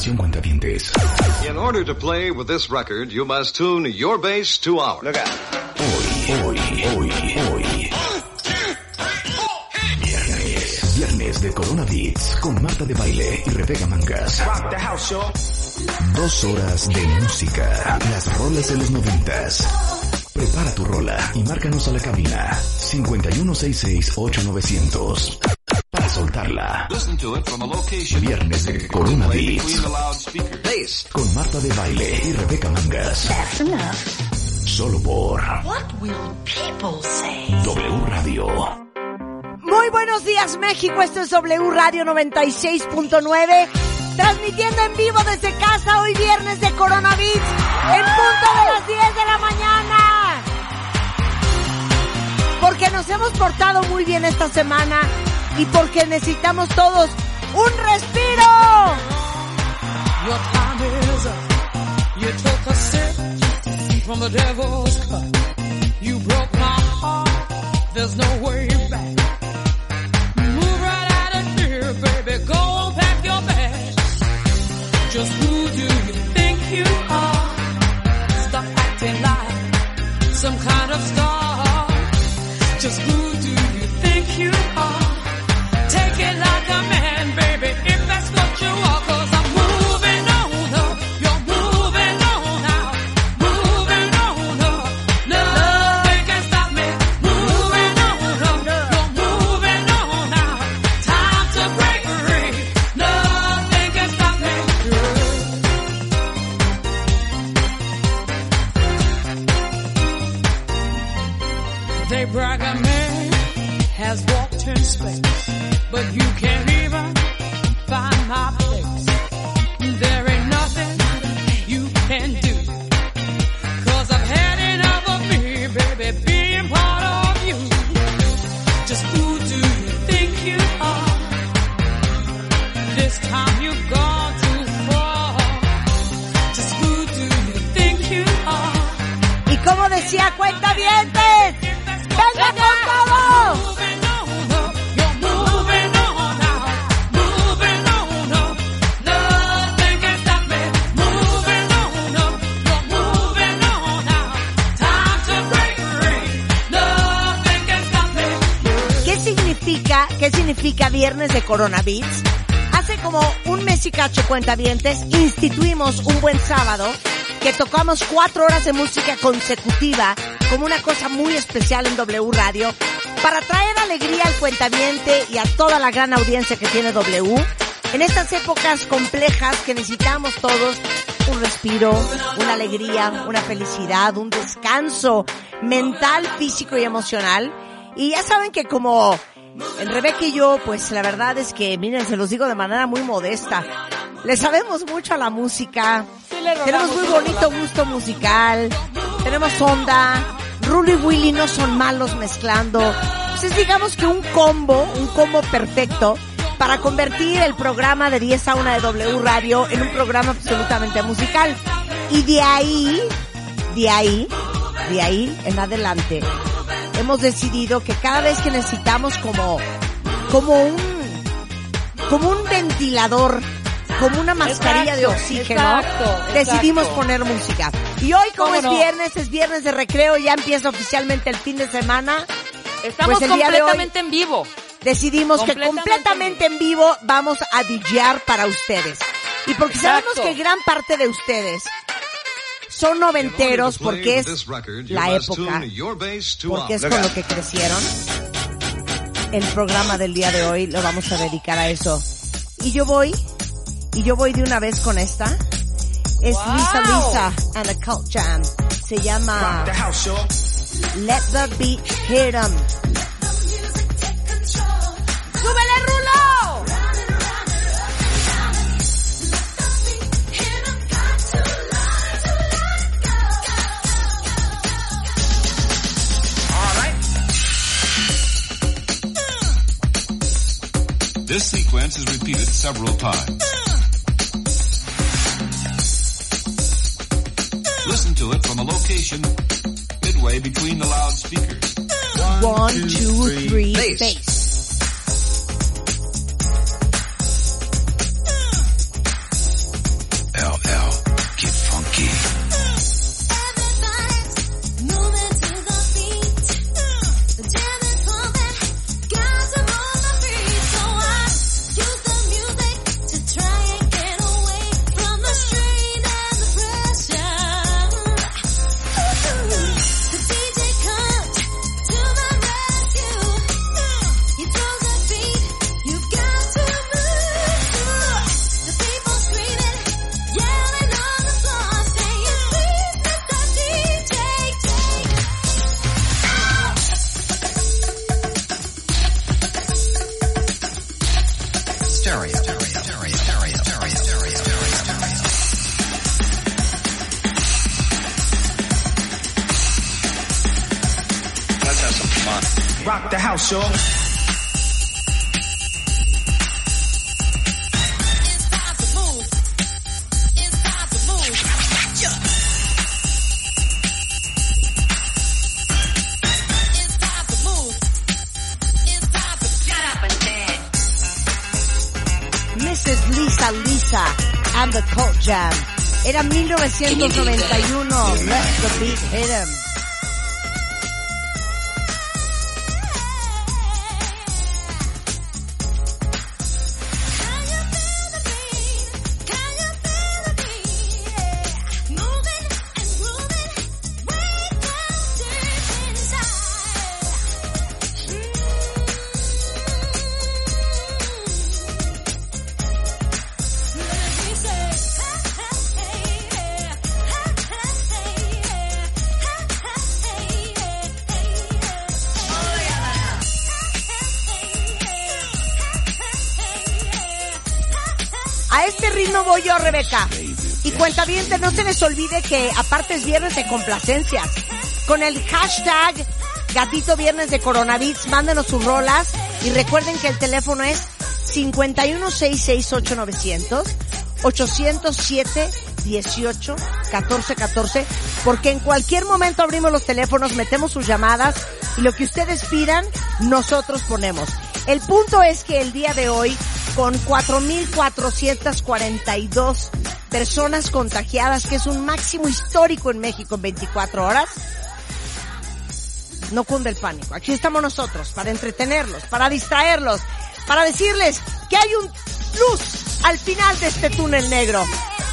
Atención cuentavientes. In order to play with this record, you must tune your bass to ours. Look Hoy, hoy, hoy, hoy. Viernes, viernes de Corona Beats con Marta de Baile y Rebeca Mangas. Dos horas de música, las rolas de los noventas. Prepara tu rola y márcanos a la cabina 5166-8900 para soltarla. Viernes de Corona Beats con Marta de Baile y Rebeca Mangas. Solo por W Radio. Muy buenos días México, esto es W Radio 96.9, transmitiendo en vivo desde casa hoy viernes de Coronavirus, en punto de las 10 de la mañana. Porque nos hemos portado muy bien esta semana y porque necesitamos todos un respiro. Your time is up. You took a sip from the devil's cup. You broke my heart. There's no way back. Move right out of here, baby. Go pack your bags. Just who do you think you are? Stop acting like some kind of star. Just who free. Nothing can stop me. ¿Qué significa, qué significa viernes de Coronavirus? Hace como un mes y cacho cuentavientes instituimos un buen sábado que tocamos cuatro horas de música consecutiva como una cosa muy especial en W Radio para traer alegría al cuentaviente y a toda la gran audiencia que tiene W en estas épocas complejas que necesitamos todos un respiro, una alegría, una felicidad, un descanso mental, físico y emocional. Y ya saben que como Rebeca y yo, pues la verdad es que, miren, se los digo de manera muy modesta. Le sabemos mucho a la música. Tenemos muy bonito gusto musical. Tenemos onda. Rulo y Willy no son malos mezclando. Entonces digamos que un combo, un combo perfecto para convertir el programa de 10 a 1 de W Radio en un programa absolutamente musical. Y de ahí, de ahí, de ahí en adelante, hemos decidido que cada vez que necesitamos como, como un, como un ventilador, como una mascarilla de oxígeno, exacto, decidimos exacto. poner música. Y hoy como ¿Cómo es no? viernes, es viernes de recreo, ya empieza oficialmente el fin de semana. Estamos Pues el día de hoy- completamente en vivo. Decidimos que Completamente completamente en vivo vamos a DJar para ustedes. Y porque sabemos que gran parte de ustedes son noventeros porque es la época, porque es con lo que crecieron. El programa del día de hoy lo vamos a dedicar a eso. Y yo voy, Y yo voy de una vez con esta. Es wow. Lisa Lisa and a Cult Jam. Se llama the house, Let the Beat Hit 'em. ¡Súbele, Rulo! All right. This sequence is repeated several times. Listen to it from a location midway between the loudspeakers. One, two, three, bass. 1991. Let the beat hit Y cuenta bien, no se les olvide que aparte es viernes de complacencias. Con el hashtag Gatito Viernes de Coronavirus, mándenos sus rolas y recuerden que el teléfono es 5166890 807 18 14 14 porque en cualquier momento abrimos los teléfonos, metemos sus llamadas y lo que ustedes pidan, nosotros ponemos. El punto es que el día de hoy, con 4.442 personas contagiadas, que es un máximo histórico en México en 24 horas, no cunde el pánico. Aquí estamos nosotros para entretenerlos, para distraerlos, para decirles que hay un luz al final de este túnel negro.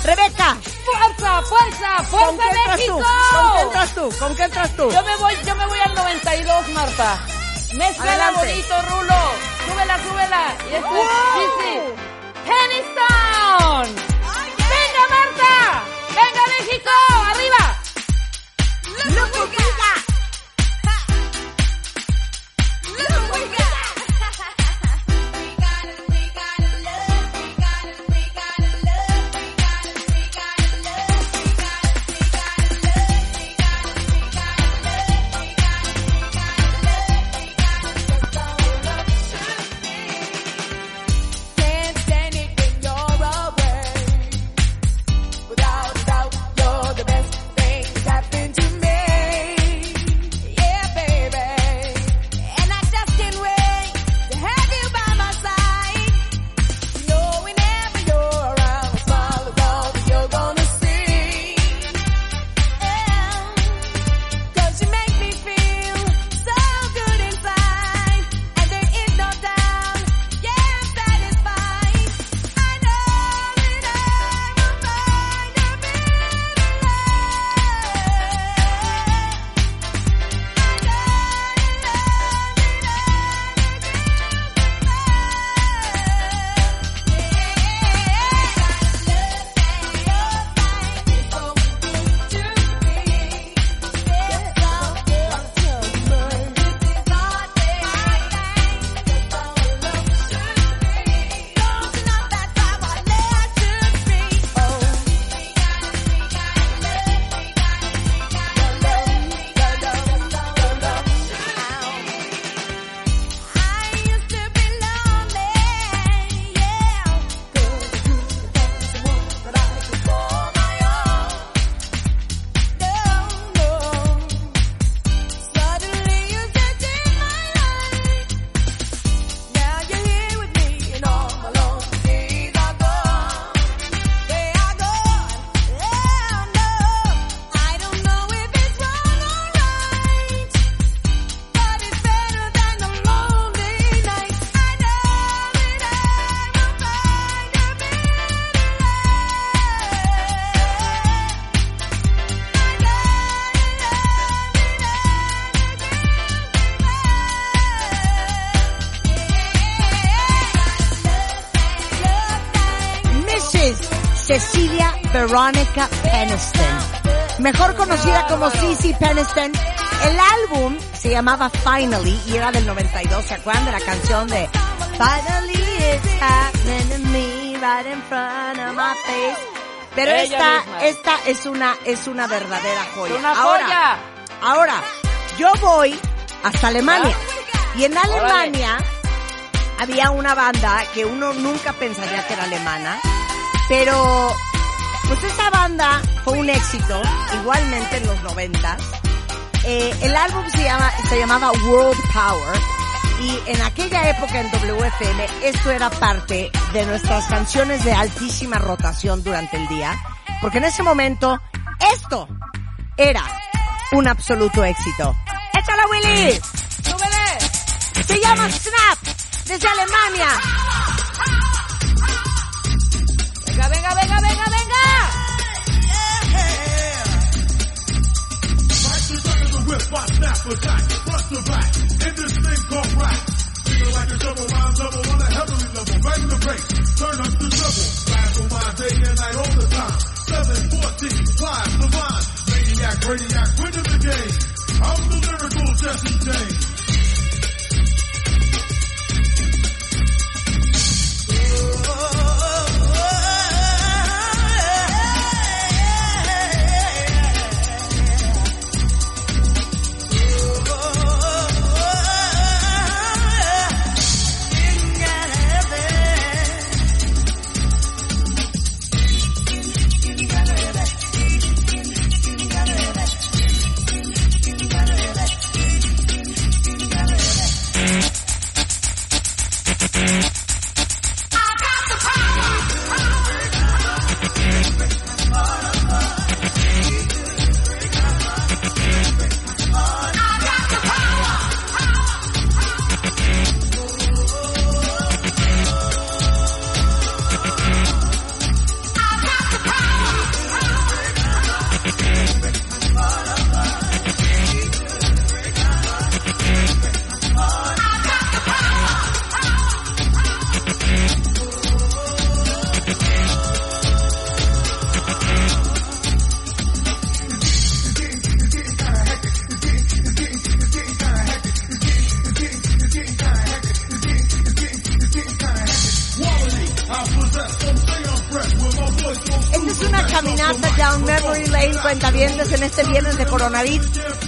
Rebeca, ¡Fuerza, fuerza, ¿con fuerza qué entras tú? México! ¿Con qué entras tú? ¿Con qué entras tú? Yo me voy, yo me voy al 92, Marta. Adelante. bonito, Rulo. Súbela, súbela. Y esto ¡Wow! es. Pennystown. ¡Venga, Marta! ¡Venga, México! Veronica Peniston, mejor conocida como Cici Peniston. El álbum se llamaba Finally y era del 92. ¿Se acuerdan de la canción de Finally it's happening to me right in front of my face? Pero esta, esta es una, es una verdadera joya. ¡Una ahora, joya! ahora, yo voy hasta Alemania. Y en Alemania había una banda que uno nunca pensaría que era alemana, pero pues esa banda fue un éxito, igualmente en los noventas. Eh, el álbum se, llama, se llamaba World Power y en aquella época en WFM esto era parte de nuestras canciones de altísima rotación durante el día, porque en ese momento esto era un absoluto éxito. ¡Échala Willy! ¡Súbele! Se llama Snap desde Alemania. Venga, venga, venga, venga, venga. hip snap attack, bust the back, in this thing called rap. Feel like a double rhyme double on a heavenly level, regular rate, turn up the double. Laugh on my day and night all the time. 714, live, divine, maniac, radiac, winning the game. I'm the lyrical Jesse James.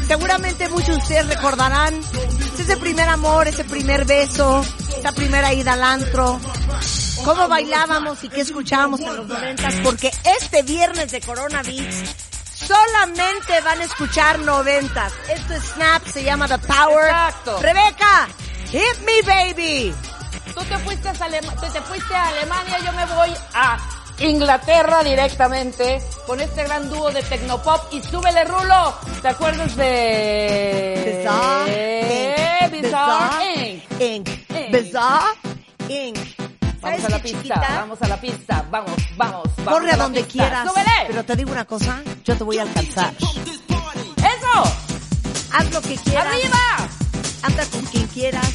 Seguramente muchos de ustedes recordarán ese primer amor, ese primer beso, esa primera ida al antro, cómo bailábamos y qué escuchábamos en los noventas, porque este viernes de coronavirus solamente van a escuchar noventas. Esto es Snap, se llama The Power. Exacto. Rebeca, hit me baby. Tú te fuiste, a Alema- tú te fuiste a Alemania, yo me voy a Inglaterra directamente con este gran dúo de Tecnopop y súbele rulo. ¿Te acuerdas de Bizarre. Bizarre Inc. Bizarre Inc. Vamos ¿Sabes a la pista, chiquita? vamos a la pista, vamos, vamos, vamos. Corre a la donde pista. quieras. ¡Súbele! Pero te digo una cosa, yo te voy a alcanzar. ¡Eso! Haz lo que quieras. ¡Arriba! Anda con quien quieras.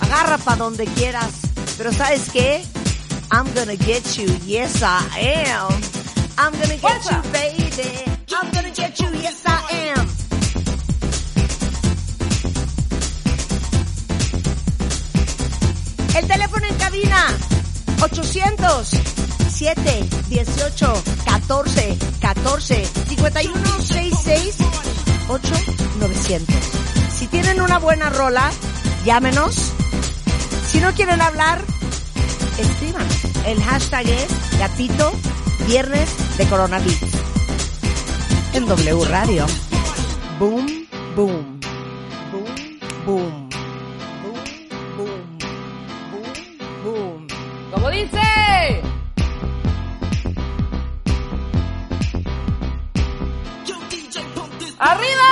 Agarra para donde quieras. Pero ¿sabes qué? I'm gonna get you. Yes, I am. I'm gonna get you, baby. I'm gonna get you. Yes, I am. El teléfono en cabina. 800 7 18 14 14 51 66 8 900. Si tienen una buena rola, llámenos. Si no quieren hablar, escriban. El hashtag es gatito viernes de coronavirus. En W Radio. Boom, boom. Boom, boom. Boom, boom. Boom, boom. ¿Cómo dice? ¡Arriba!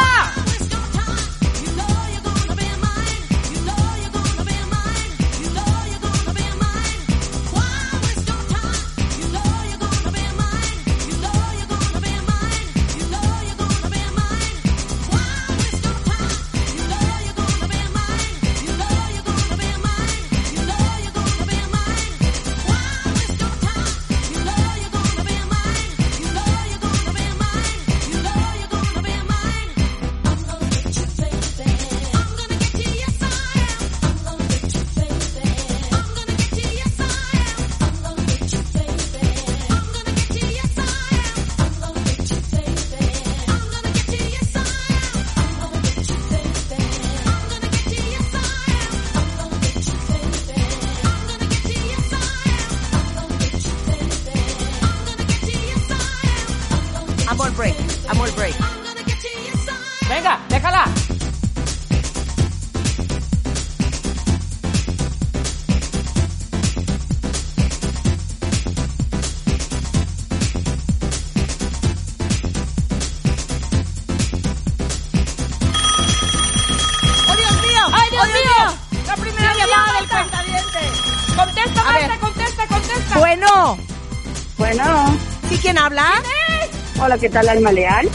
Hola, ¿qué tal, Alma Leal?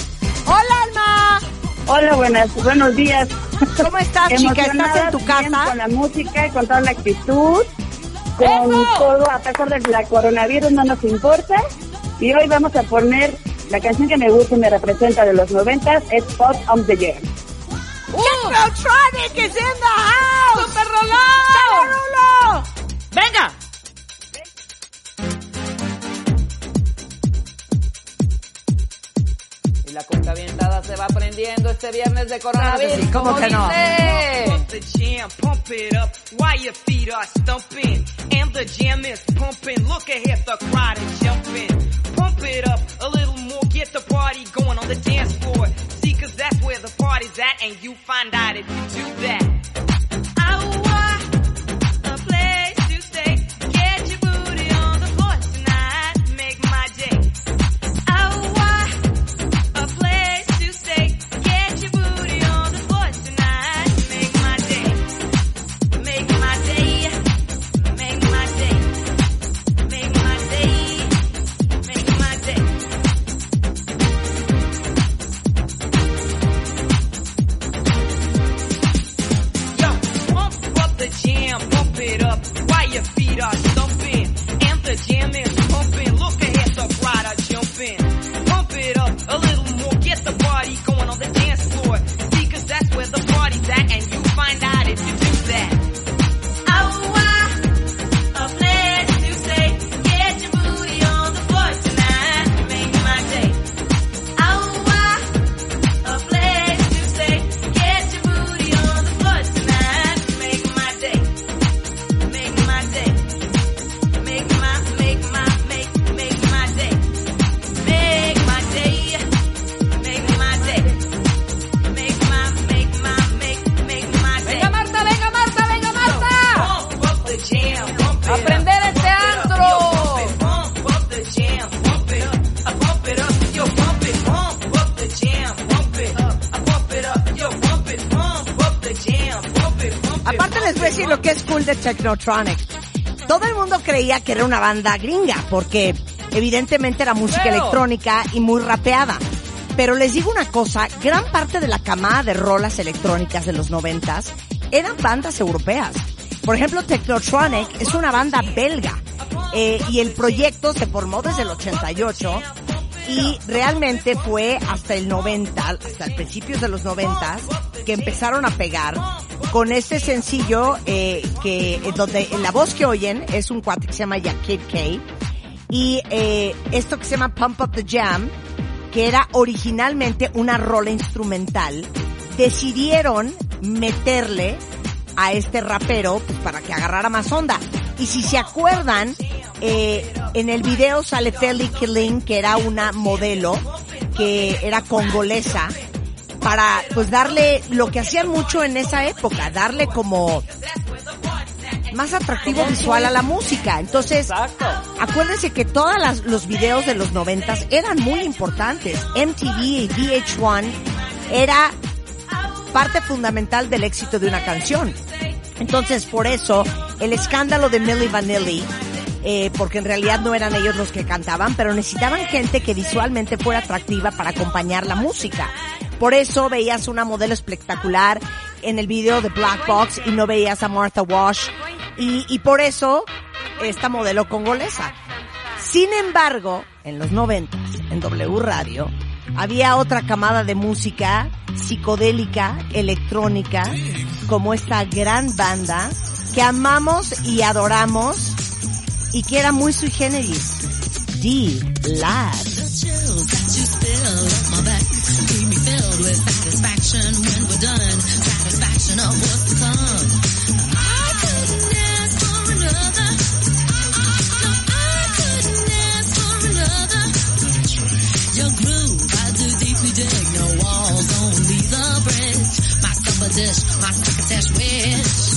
Hola, Alma. Hola, buenas, buenos días. ¿Cómo estás, chica? ¿Estás en tu casa? Con la música, con toda la actitud, con ¡Eso! todo, a pesar de la coronavirus no nos importa. Y hoy vamos a poner la canción que me gusta y me representa de los noventas, es Pop of the Year. Technotronic is in the house. ¡Super rolón! ¡Venga! It up a little more, get the party going on the dance floor. See, cause that's where the party's at, and you find out if you do that. Technotronic. Todo el mundo creía que era una banda gringa, porque evidentemente era música Pero- electrónica y muy rapeada. Pero les digo una cosa, gran parte de la camada de rolas electrónicas de los noventas eran bandas europeas. Por ejemplo, Technotronic es una banda belga eh, y el proyecto se formó desde el 88 y realmente fue hasta el 90, hasta el principios de los 90 que empezaron a pegar con este sencillo eh, que eh, donde la voz que oyen es un cuate que se llama Yakid K y eh, esto que se llama Pump Up the Jam que era originalmente una rola instrumental decidieron meterle a este rapero pues, para que agarrara más onda. Y si se acuerdan, eh, en el video sale Telly Killing, que era una modelo que era congolesa, para pues darle lo que hacían mucho en esa época, darle como más atractivo visual a la música. Entonces, Exacto. acuérdense que todos los videos de los noventas eran muy importantes. MTV y VH1 era parte fundamental del éxito de una canción. Entonces, por eso, el escándalo de Milli Vanilli, eh, porque en realidad no eran ellos los que cantaban, pero necesitaban gente que visualmente fuera atractiva para acompañar la música. Por eso veías una modelo espectacular en el video de Black Box y no veías a Martha Wash. Y, y por eso, esta modelo congolesa. Sin embargo, en los 90, en W Radio, había otra camada de música psicodélica, electrónica, como esta gran banda que amamos y adoramos y que era muy sui generis. with satisfaction when we're done. Satisfaction of what's to come. I couldn't ask for another. No, I couldn't ask for another. Your groove, I dig. No walls, only the bridge. My supper dish, my crocketesh wish.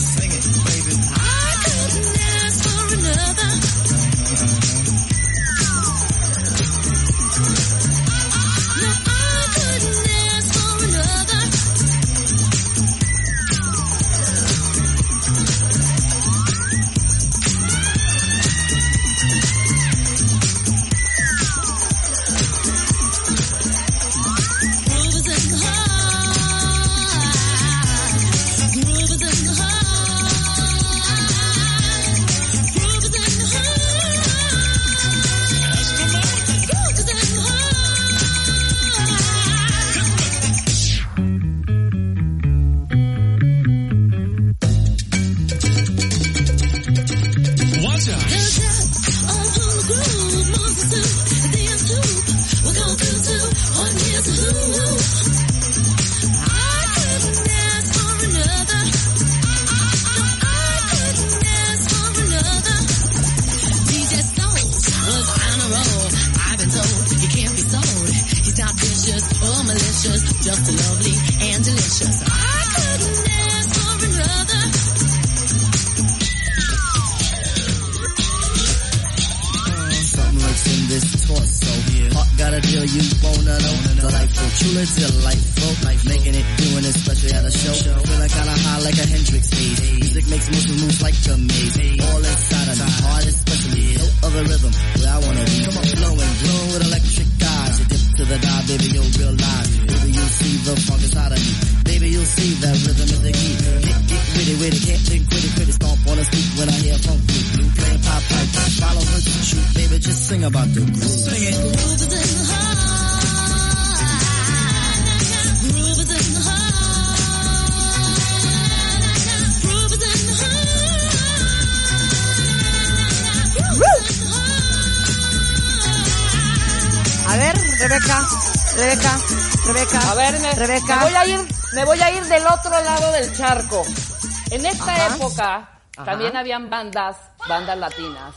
También habían bandas, bandas latinas.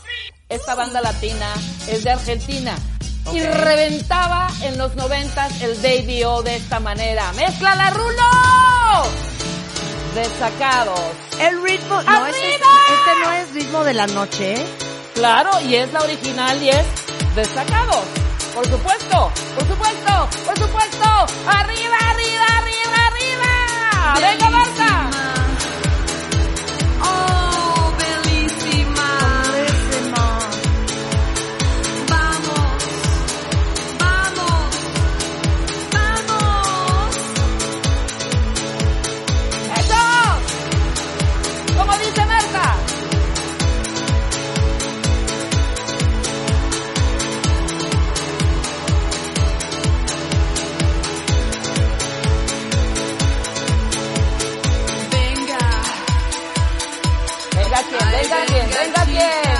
Esta banda latina es de Argentina. Y reventaba en los noventas el Baby O de esta manera. ¡Mezcla la Rulo! Desacados. El ritmo... ¡Arriba! No, este, este no es ritmo de la noche. ¿eh? Claro, y es la original y es Desacados. Por supuesto, por supuesto, por supuesto. ¡Arriba, arriba, arriba, arriba! ¡Venga, Barça! Yeah.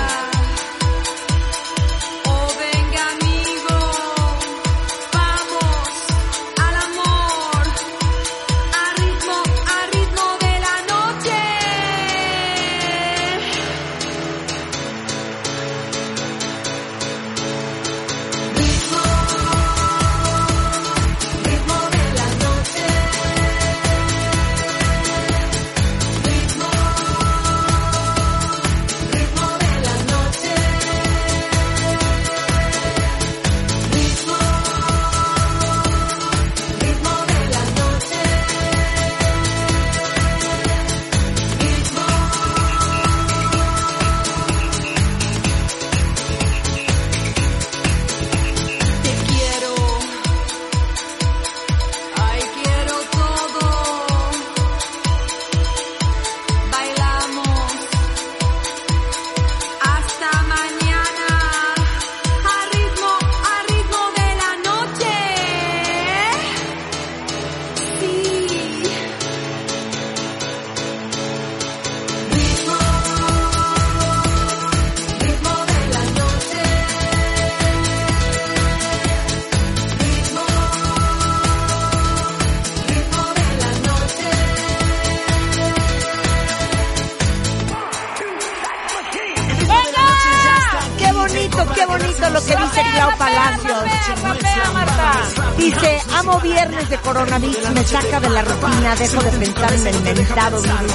Dejo de pensar en el mentado virus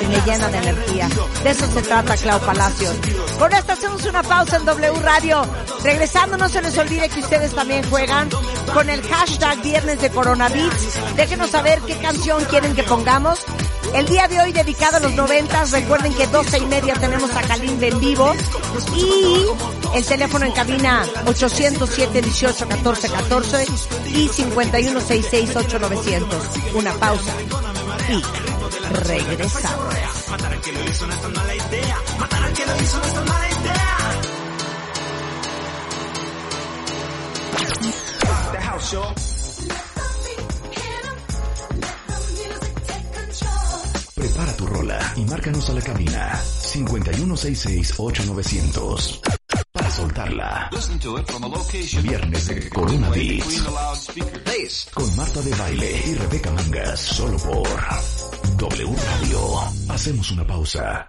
y me llena de energía. De eso se trata, Clau Palacios. Con esto hacemos una pausa en W Radio. Regresando, no se les olvide que ustedes también juegan con el hashtag viernes de coronavirus. Déjenos saber qué canción quieren que pongamos. El día de hoy dedicado a los noventas, recuerden que 12 y media tenemos a Kalimba en vivo y el teléfono en cabina 807 18 14 14 y 51668900. Una pausa y regresamos. Matar al que lo hizo Prepara tu rola y márcanos a la cabina 5166 Viernes de Corona Beats. con Marta de Baile y Rebeca Mangas solo por W Radio. Hacemos una pausa.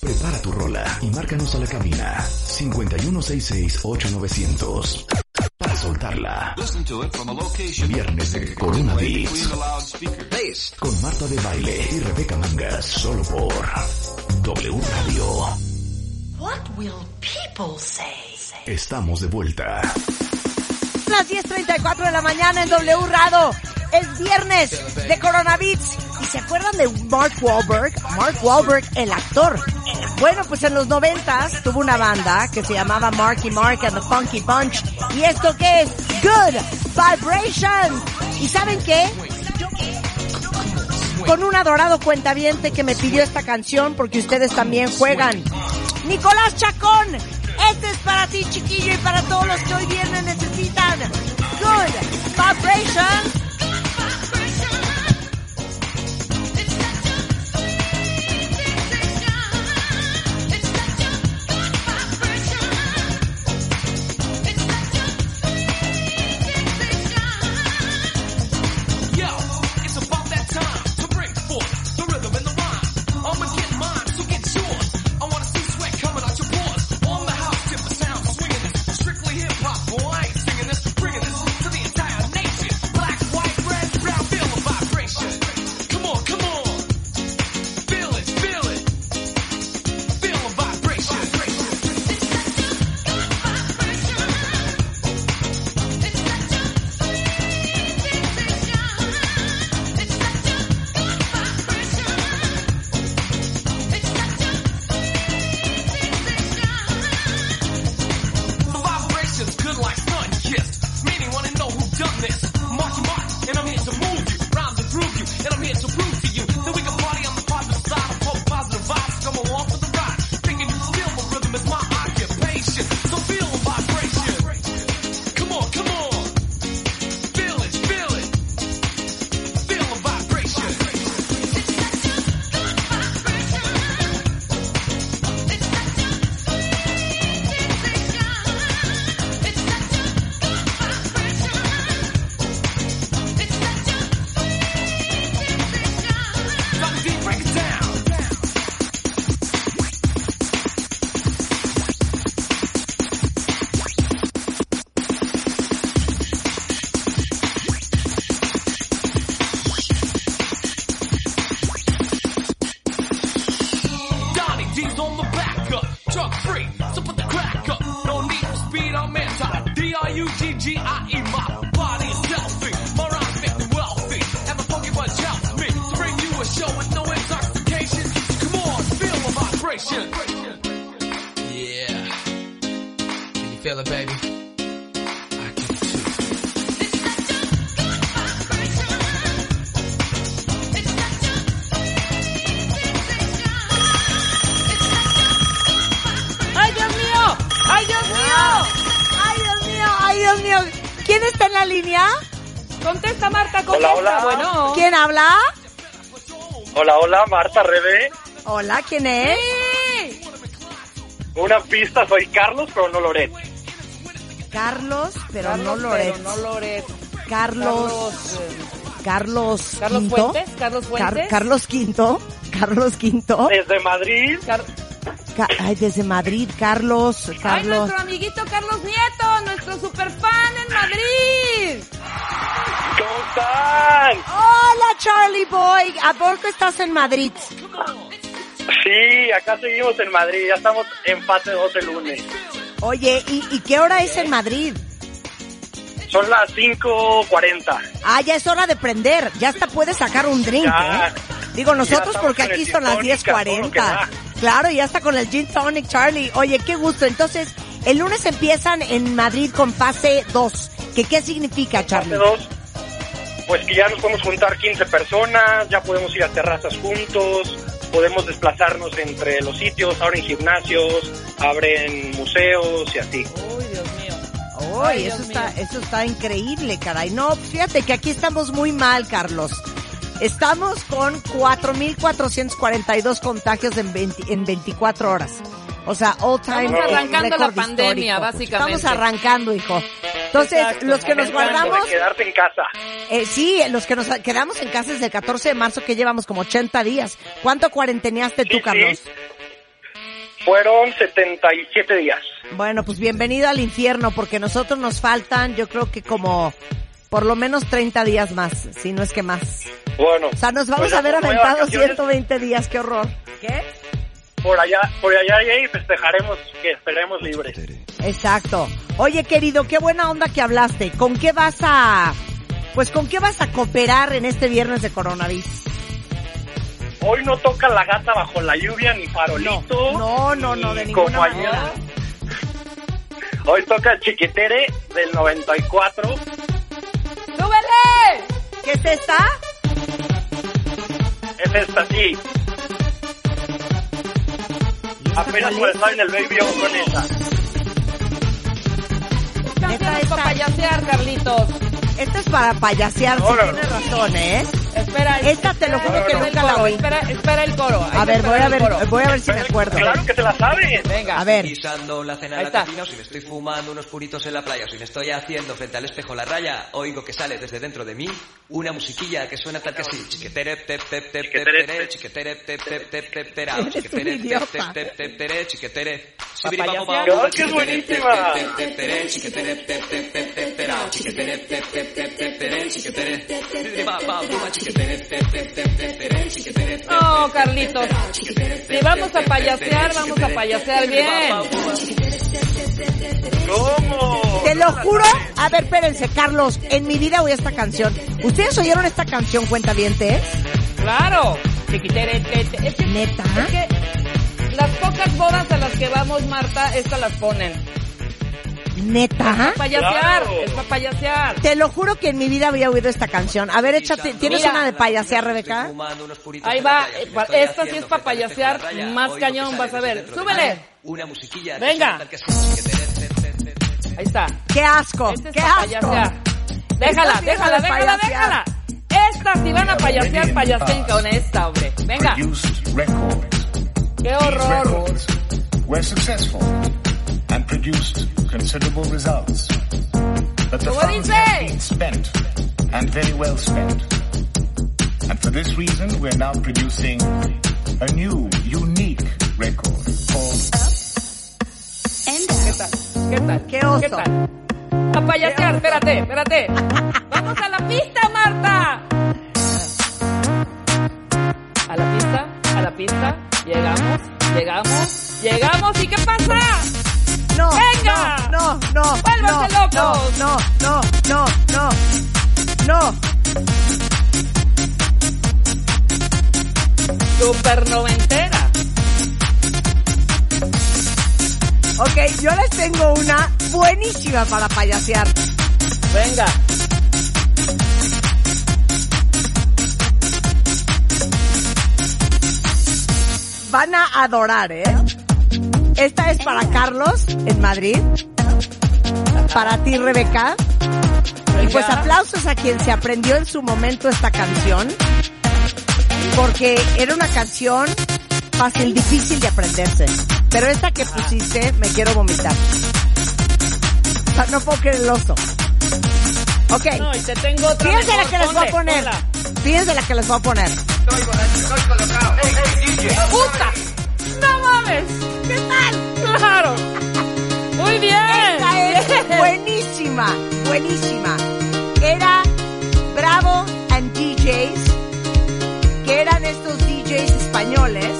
Prepara tu rola y márcanos a la cabina. 5166-8900 para soltarla. Viernes de Corona Beats con Marta de Baile y Rebeca Mangas solo por W Radio. What will people say? Estamos de vuelta. Las 10.34 de la mañana en W Radio. Es viernes de coronavirus. ¿Y se acuerdan de Mark Wahlberg? Mark Wahlberg, el actor. Bueno, pues en los noventas tuvo una banda que se llamaba Marky Mark and the Funky Bunch. ¿Y esto qué es? Good Vibration. ¿Y saben qué? Con un adorado cuentaviente que me pidió esta canción porque ustedes también juegan. Nicolás Chacón, este es para ti chiquillo y para todos los que hoy viernes necesitan. Good Vibration. ¿Quién está en la línea? Contesta, Marta, contesta. Hola, hola. Bueno. ¿Quién habla? Hola, hola, Marta Rebe. Hola, ¿quién es? Una pista, soy Carlos, pero no Loret. Carlos, pero Carlos, no Loret. pero no Loret. Carlos. Carlos, eh, Carlos Carlos Quinto. Fuentes, Carlos Car- Fuentes. Carlos Quinto. Carlos Quinto. Desde Madrid. Car- Ca- Ay, desde Madrid, Carlos. Ay, Carlos. nuestro amiguito Carlos Nieto, nuestro superfan en Madrid. ¿Cómo están? Hola, Charlie Boy. ¿A poco estás en Madrid? Sí, acá seguimos en Madrid. Ya estamos en fase 2 el lunes. Oye, ¿y, y qué hora es en Madrid? Son las 5.40. Ah, ya es hora de prender. Ya hasta puedes sacar un drink, Ya. ¿eh? Digo nosotros porque aquí son las gin tonic, a todo lo que 10.40. Claro, ya está con el gin tonic, Charlie. Oye, qué gusto. Entonces, el lunes empiezan en Madrid con fase 2. ¿Qué, ¿Qué significa, Charlie? Fase 2. Pues que ya nos podemos juntar 15 personas, ya podemos ir a terrazas juntos, podemos desplazarnos entre los sitios, abren gimnasios, abren museos y así. Uy, Dios mío. Uy, Ay, eso Dios está, mío. eso está increíble, caray. No, pues fíjate que aquí estamos muy mal, Carlos. Estamos con 4.442 contagios en, 20 en 24 horas. O sea, all time Estamos arrancando la pandemia, histórico. básicamente. Estamos arrancando, hijo. Entonces, Exacto. los que nos guardamos, De quedarte en casa. eh, sí, los que nos quedamos en casa desde el 14 de marzo, que llevamos como 80 días. ¿Cuánto cuarenteneaste tú, Sí, sí. Carlos? Fueron 77 días. Bueno, pues bienvenido al infierno, porque nosotros nos faltan, yo creo que como por lo menos 30 días más, si no es que más. Bueno. O sea, nos vamos pues a haber como de aventado vacaciones, 120 días, qué horror. ¿Qué? Por allá, por allá y ahí festejaremos que estaremos libres. Exacto. Oye, querido, qué buena onda que hablaste. ¿Con qué vas a, pues con qué vas a cooperar en este viernes de coronavirus? Hoy no toca la gata bajo la lluvia ni farolito. No, no, no, de ni ninguna como ayer. manera. Hoy toca el chiquitere del 94. ¡Súbele! ¿Qué es esta? Es esta, sí. Apenas por estar en el baby O con esa. Canciones para payasear, Carlitos. Esta es para payasear, tienes razón, ¿eh? Espera, Esta te lo juro que nunca la oí. Espera, espera el coro. A ver, voy a ver, voy a ver si me acuerdo. Claro que te la sabes. Venga. A ver. Pisando la cena en la está. cocina, o si me estoy fumando unos puritos en la playa, o si me estoy haciendo frente al espejo la raya, oigo que sale desde dentro de mí una musiquilla que suena tal que así. Chiquetere, tep, tep, tep, tep, tere, chiquetere, tep, tep, tep, tep, terao, Eres chiquetere, un tep, tep, tep, tep, tere, chiquetere. Pa' Sibiribamo, payasear. bamo, ¡Ay, qué chiquetere, buenísima! tep, tep, tep, tep, tep, tep, tep, terao, chiquetere, tep, tep, No, Carlitos. Si vamos a payasear, vamos a payasear bien. ¿Cómo? Te lo juro. A ver, espérense, Carlos. En mi vida oí esta canción. ¿Ustedes oyeron esta canción, cuenta bien, Claro. ¿Neta? es que las pocas bodas a las que vamos, Marta, estas las ponen. ¿Neta? Payasear, Claro. es para payasear. Te lo juro que en mi vida había oído esta canción. A ver, échate, ¿tienes Mira. una de payasear, Rebeca? Ahí va, playa, eh, esta sí es pa' frente al espejo la payasear, más cañón, vas a ver. Súbele. Una musiquilla Venga. Ahí está. ¡Qué asco! Este es ¡Qué asco! payasear. Déjala, sí es déjala, déjala, payasear. déjala. Esta si van a payasear, payasen con esta, hombre. Venga. Qué horror. Records were successful and produced considerable results. But the ¿Cómo funds dice? have been spent and very well spent. And for this reason, we're now producing a new, unique record called ¿Qué tal? ¿Qué tal? ¡Qué oso! ¿Qué tal? A payasear, espérate, espérate. Vamos a la pista, Marta. A la pista, a la pista. Llegamos, llegamos, llegamos. ¿Y qué pasa? No, ¡Venga! no, no, no, ¡Vuélvanse no, locos! no, no, no, no, no. Super noventera. Ok, yo les tengo una buenísima para payasear. Venga. Van a adorar, ¿eh? Esta es para Carlos en Madrid. Para ti, Rebeca. Y pues aplausos a quien se aprendió en su momento esta canción. Porque era una canción fácil, difícil de aprenderse. Pero esta que pusiste, me quiero vomitar. O sea, no puedo creer el oso. Ok. No, y te tengo otra Fíjense la que les voy a poner. Fíjense la que les voy a poner. ¡Puta! ¿Qué tal? ¡Claro! ¡Muy bien! Esta es buenísima, buenísima. Era Bravo and DJs, que eran estos DJs españoles.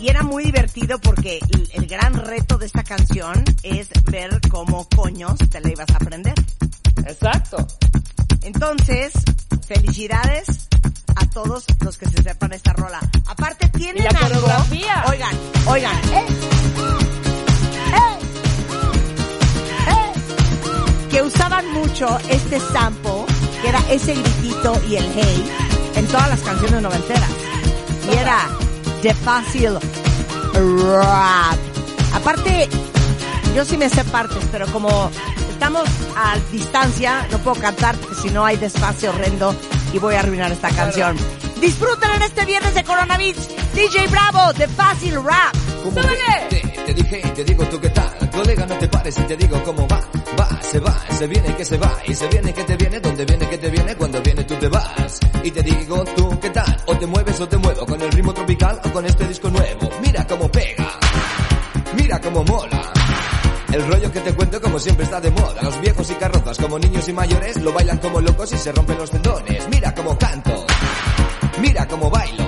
Y era muy divertido porque el, el gran reto de esta canción es ver cómo coños te la ibas a aprender. Exacto. Entonces, felicidades a todos los que se sepan esta rola. Aparte tienen la algo- coreografía. Oigan, oigan. ¡Eh! ¡Eh! ¡Eh! Que usaban mucho este sample, que era ese gritito y el hey, en todas las canciones noventeras. Y era de fácil rap. Aparte, yo sí me sé partes, pero como estamos a distancia, no puedo cantar porque si no hay despacio horrendo y voy a arruinar esta canción. Disfruten en este viernes de Coronavirus. DJ Bravo, de Fácil Rap. Como te, te dije y te digo tú qué tal, colega no te pares y te digo cómo va, va, se va, se viene que se va, y se viene que te viene, donde viene que te viene, cuando viene tú te vas, y te digo tú qué tal, o te mueves o te muevo, con el ritmo tropical o con este disco nuevo, mira cómo pega, mira cómo mola. El rollo que te cuento como siempre está de moda. Los viejos y carrozas como niños y mayores lo bailan como locos y se rompen los tendones. Mira cómo canto. Mira cómo bailo.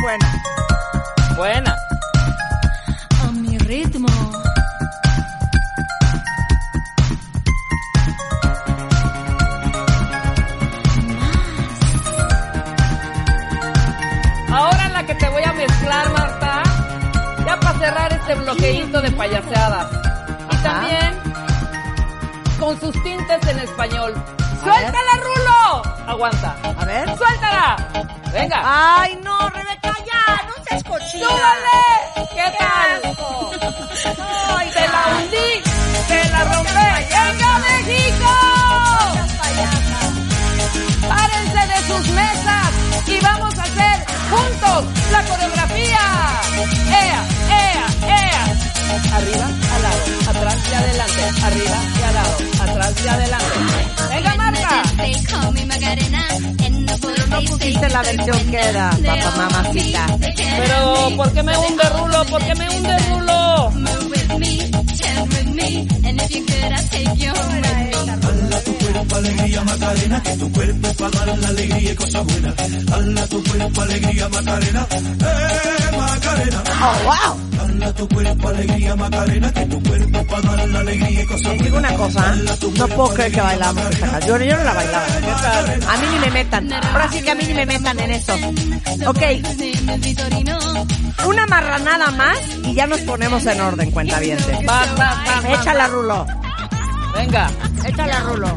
Buena. Buena. A mi ritmo. Ahora la que te voy a mezclar, Marta, ya para cerrar este bloqueíto de payaseadas. Y también con sus tintes en español. ¡Suéltala, Rulo! Aguanta. A ver. ¡Suéltala! Venga. Ay, no, Rebeca, ya, no seas cochina. ¡Súbale! ¿Qué tal? Ay, ¡Te la hundí! ¡Te la rompé! ¡Venga, México! ¡Párense de sus mesas! Y vamos a hacer juntos la coreografía. ¡Ea, ea, ea! Arriba, al lado, atrás y adelante. Arriba y al lado, atrás y adelante. ¡Venga, Marta! Pero no pusiste la versión que era, papá mamacita. Pero, ¿por qué me hunde Rulo? ¿Por qué me hunde Rulo? Hala tu cuerpo alegría Macarena, que tu cuerpo para dar la alegría y cosas buenas. Hala tu cuerpo alegría Macarena, eh Macarena. Oh, wow. Hala tu cuerpo alegría Macarena, que tu cuerpo para dar la alegría y cosas buenas. digo una cosa, no puedo creer que bailamos esta canción. Yo, yo no la bailaba. A mí ni me metan. Ahora sí que a mí ni me metan en eso. Ok. Una marranada más y ya nos ponemos en orden, cuenta bien. Échala, Rulo. Venga. Échala, Rulo.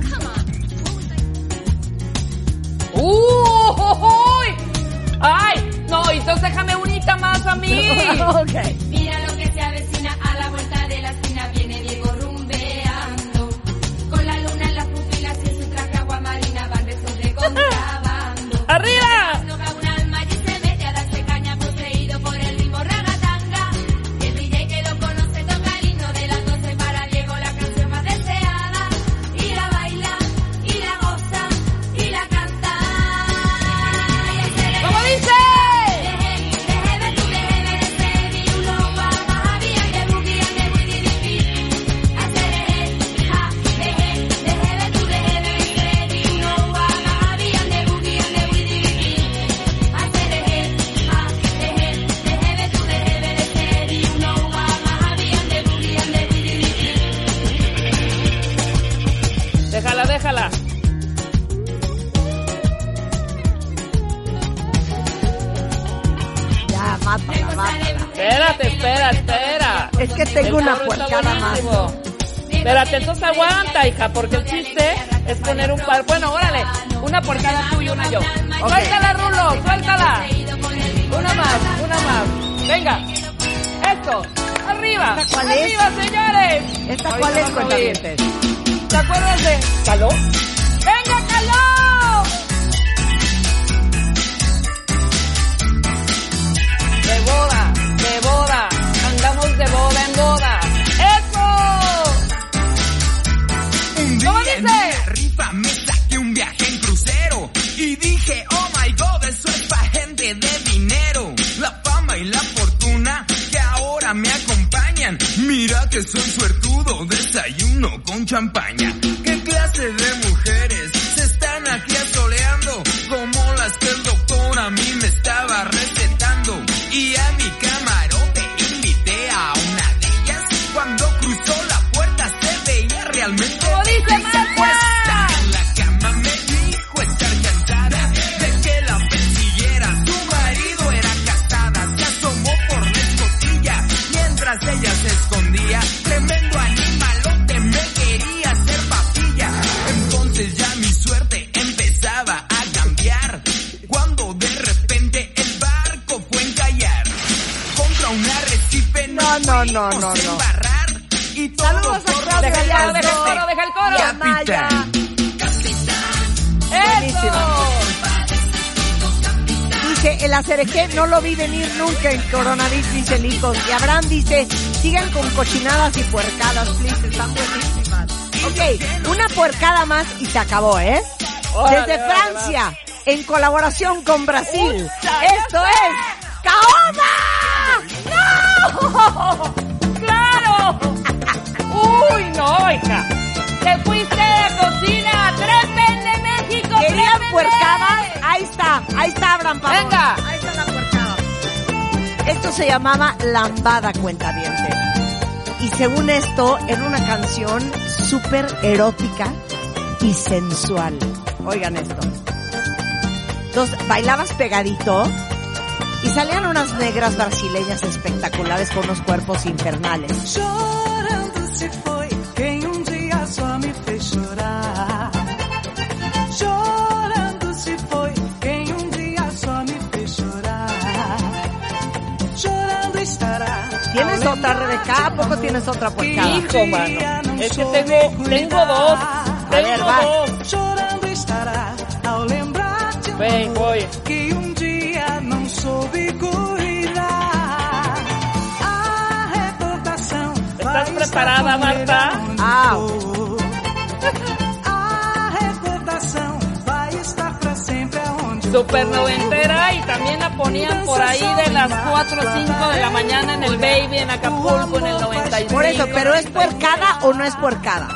¡Uh! uy! ¡Ay! No, entonces déjame unita más a mí. ok. Mira lo que se avecina a la vuelta de la esquina viene Diego rumbeando con la luna en las pupilas y en su traje agua marina van besos de contrabando. ¡Arriba! Espera, espera. Es que tengo El una puercada más. Espérate, entonces aguanta, hija, porque el chiste es poner un par. Bueno, órale, una puercada tú y una yo. Suéltala, Rulo, suéltala. Una más, una más. Venga. Eso. Arriba. ¿Esta cuál es? Arriba, señores. ¿Esta cuál es? ¿Te acuerdas de Caló? ¡Venga, Caló! De boda. Andamos de boda en boda. ¡Eso! Un día ¿Cómo en dice? una rifa me saqué un viaje en crucero y dije, oh my god, eso es pa' gente de dinero. La fama y la fortuna que ahora me acompañan. Mira que soy suertudo, desayuno con champaña. No, no, no, y Saludos a Claudia Deja el coro, deja el coro, deja el coro. Y a Maya. ¡Eso! Dice, el acerequé no lo vi venir nunca en coronavirus, dice Licos. Y Abraham dice, sigan con cochinadas y puercadas, please, están buenísimas. Ok, una puercada más y se acabó, ¿eh? Desde Francia, en colaboración con Brasil. Esto es puercadas? Ahí está, ahí está Abraham Pavón. Venga. Ahí está la puercada. Esto se llamaba Lambada Cuentaviente. Y según esto, era una canción súper erótica y sensual. Oigan esto. Entonces, bailabas pegadito y salían unas negras brasileñas espectaculares con unos cuerpos infernales. Chorando se foi quem um dia só me ¿Tienes otra, Rebeca? ¿A poco tienes otra puercada? Hijo, mano. Es que tengo, tengo dos. Tengo ver, va. dos. Chorando estará ao lembrar de Vem, voy. que um dia não soube cuidar. A ¿Estás preparada, Marta? Ah, Super noventera y también la ponían por ahí de las 4 o 5 de la mañana en el Baby en Acapulco en el 95. por eso, ¿pero es puercada o no es puercada?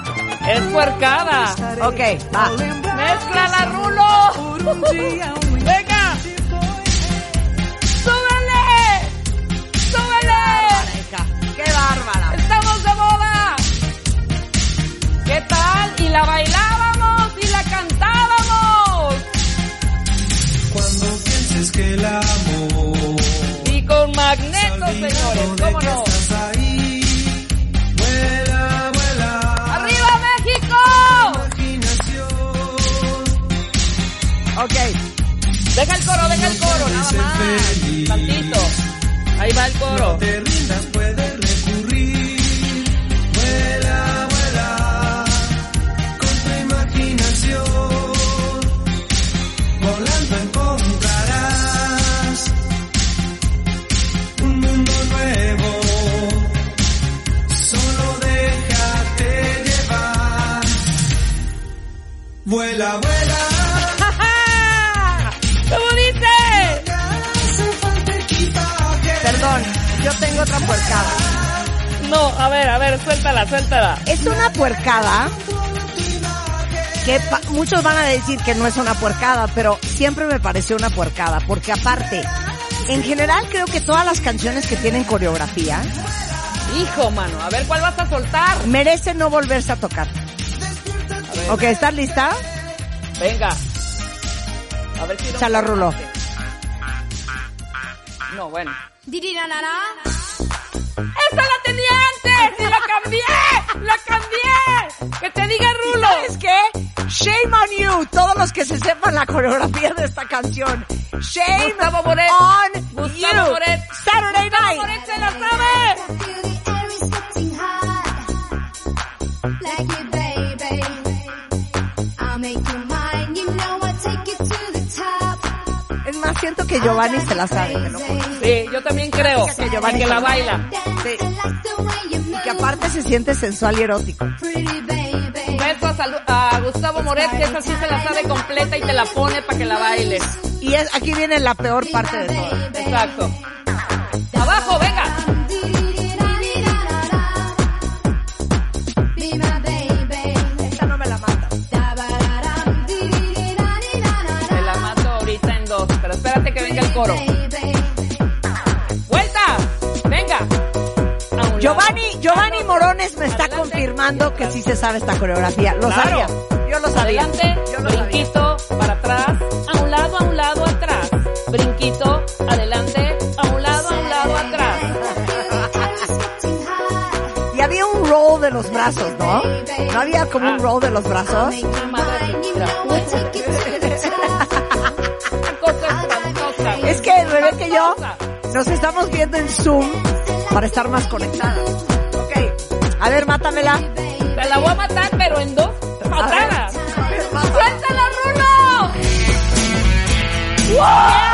Es puercada. Ok, va. ¡Mezcla la rulo! muchos van a decir que no es una puercada, pero siempre me pareció una puercada, porque aparte, en general creo que todas las canciones que tienen coreografía Hijo, mano, a ver cuál vas a soltar. merecen no volverse a tocar. Ok, ¿estás lista? Venga. A ver si no. Chala Rulo. No, bueno. ¡Esa la tenía antes! ¡Y la cambié! ¡La cambié! You, todos los que se sepan la coreografía de esta canción. Shame Gustavo Moret. on Gustavo you. Moret. Saturday Gustavo night. Moret se la sabe! Es más, siento que Giovanni se la sabe, te lo juro. Sí, yo también creo. Que Giovanni que la baila. Sí. Y que aparte se siente sensual y erótico. A, Gustavo Moret, que esa sí se la sabe completa y te la pone para que la bailes. Y es, aquí viene la peor parte de todo. Exacto. Abajo, venga. Esta no me la mata. Te la mato ahorita en dos, pero espérate que venga el coro. ¡Vuelta! ¡Venga! Giovanni, Giovanni Morones me está confirmando que sí se sabe esta coreografía. Lo Claro. sabía. Yo lo sabía. Adelante, Yo lo sabía. brinquito, para atrás, a un lado, a un lado, atrás. Brinquito, adelante, a un lado, a un lado, atrás. Y había un roll de los brazos, ¿no? ¿No había como un roll de los brazos? Es que Rebeca y yo nos estamos viendo en Zoom para estar más conectadas. Ok. A ver, mátamela. Te la voy a matar, pero en dos patadas. ¡Suéltala, Rulo! ¡Arriba,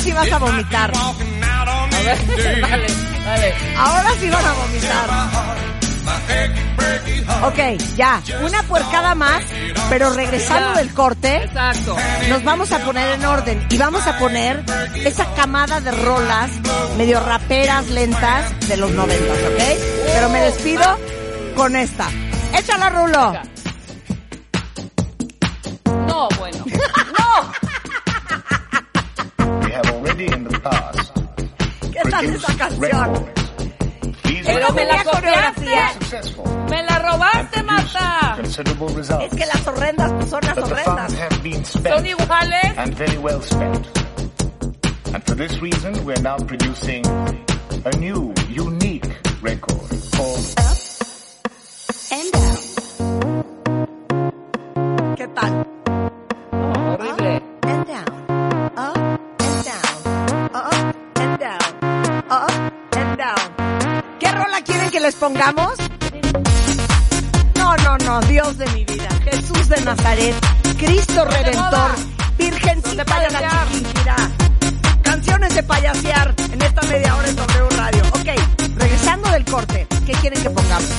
sí vas a vomitar. A ver, dale, dale. Ahora sí van a vomitar. Ok, ya, una puercada más, pero regresando del corte, Exacto. nos vamos a poner en orden y vamos a poner esa camada de rolas medio raperas lentas de los noventas, ¿ok? Pero me despido con esta. Échala, Rulo. ¿Qué tal esa canción? Pero me la copiaste. successful Me la robaste, Marta. Es que las horrendas pues, son las horrendas. funds have been Son iguales. and very well spent. And for this reason, we're now producing a new, unique record called Up And down. ¿Qué tal? Que les pongamos? No, no, no, Dios de mi vida, Jesús de Nazaret, Cristo Redentor, Virgencita de la. Chiquinquirá. Canciones de payasear en esta media hora en W Radio. Ok, regresando del corte, ¿qué quieren que pongamos?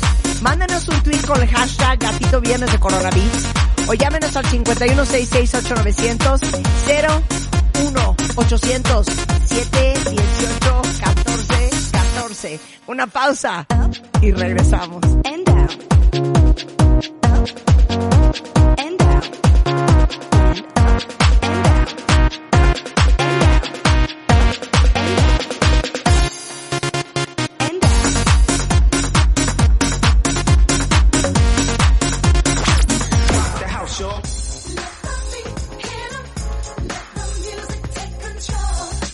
Mándenos un tweet con el hashtag Gatito Viernes de Coronavirus o llámenos al 51668900 01 800 718 14 una pausa y regresamos.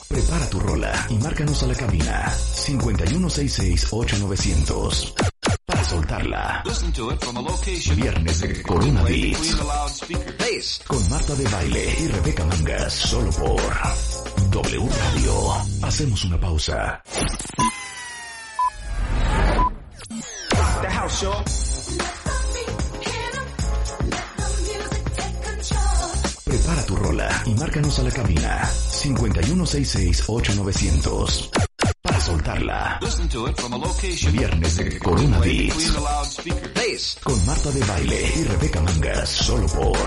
Prepara tu rola y márcanos a la cabina. 5166-8900. Para soltarla. Viernes de Corona Beats. Con Marta de Baile y Rebeca Mangas. Solo por W Radio. Hacemos una pausa. The house, y'all. Prepara tu rola y márcanos a la cabina 5166-8900. Para soltarla. Listen to it from a location Viernes de Corona Beats. Con Marta de Baile y Rebeca Mangas. Solo por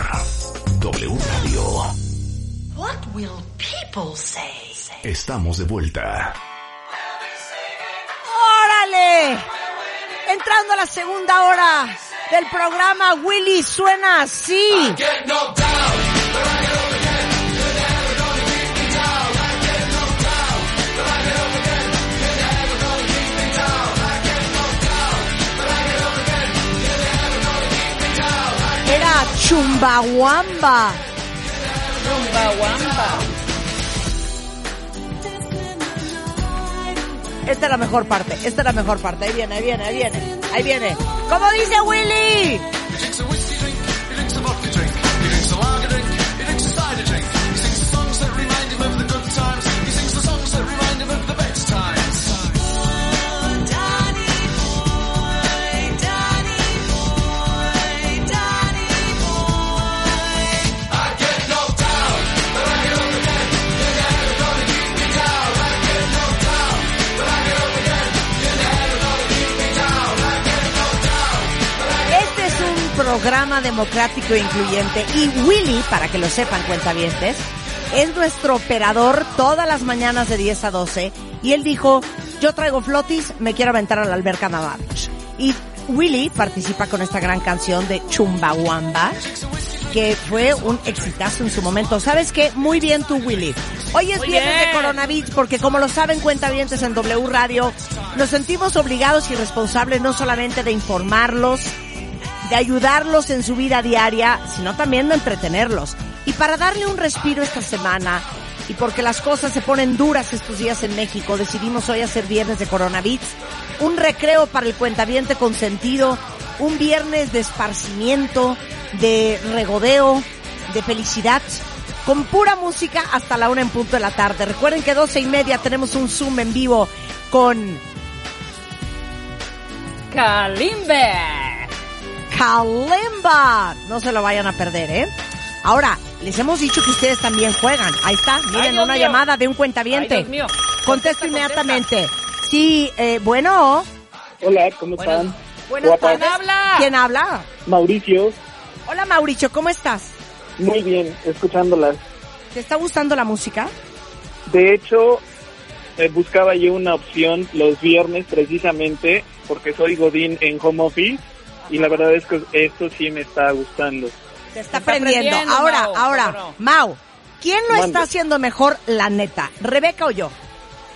W Radio. What will people say? Estamos de vuelta. ¡Órale! Entrando a la segunda hora del programa, Willy suena así. Era Chumbawamba. Chumbawamba. Esta es la mejor parte, esta es la mejor parte. Ahí viene, ahí viene, ahí viene, ahí viene. ¿Cómo dice Willy? Programa democrático e incluyente y Willy, para que lo sepan cuentavientes, es nuestro operador todas las mañanas de 10 a 12 y él dijo, yo traigo flotis, me quiero aventar a la alberca nadar. Y Willy participa con esta gran canción de Chumbawamba, que fue un exitazo en su momento. ¿Sabes qué? Muy bien tú, Willy. Hoy es Muy viernes de bien. coronavirus porque como lo saben cuentavientes en W Radio, nos sentimos obligados y responsables no solamente de informarlos, de ayudarlos en su vida diaria, sino también de entretenerlos. Y para darle un respiro esta semana, y porque las cosas se ponen duras estos días en México, decidimos hoy hacer viernes de Coronavirus, un recreo para el cuentaviente consentido, un viernes de esparcimiento, de regodeo, de felicidad, con pura música hasta la una en punto de la tarde. Recuerden que doce y media tenemos un Zoom en vivo con Kalimbe. Kalimba. No se lo vayan a perder, ¿eh? Ahora, les hemos dicho que ustedes también juegan. Ahí está, miren, una mío. llamada de un cuentaviente. Ay, Dios mío. Contesto inmediatamente. Sí, eh, bueno. Hola, ¿cómo están? Buenas Guapas. tardes. ¿Quién habla? Mauricio, Hola Mauricio, ¿cómo estás? muy bien, escuchándolas. ¿Te está gustando la música? De hecho, eh, buscaba yo una opción los viernes precisamente porque soy Godín en home office y la verdad es que esto sí me está gustando. Te está, Está aprendiendo. aprendiendo, Ahora, Mau, ahora, ¿cómo no? Mau, ¿quién lo está haciendo mejor, la neta? ¿Rebeca o yo?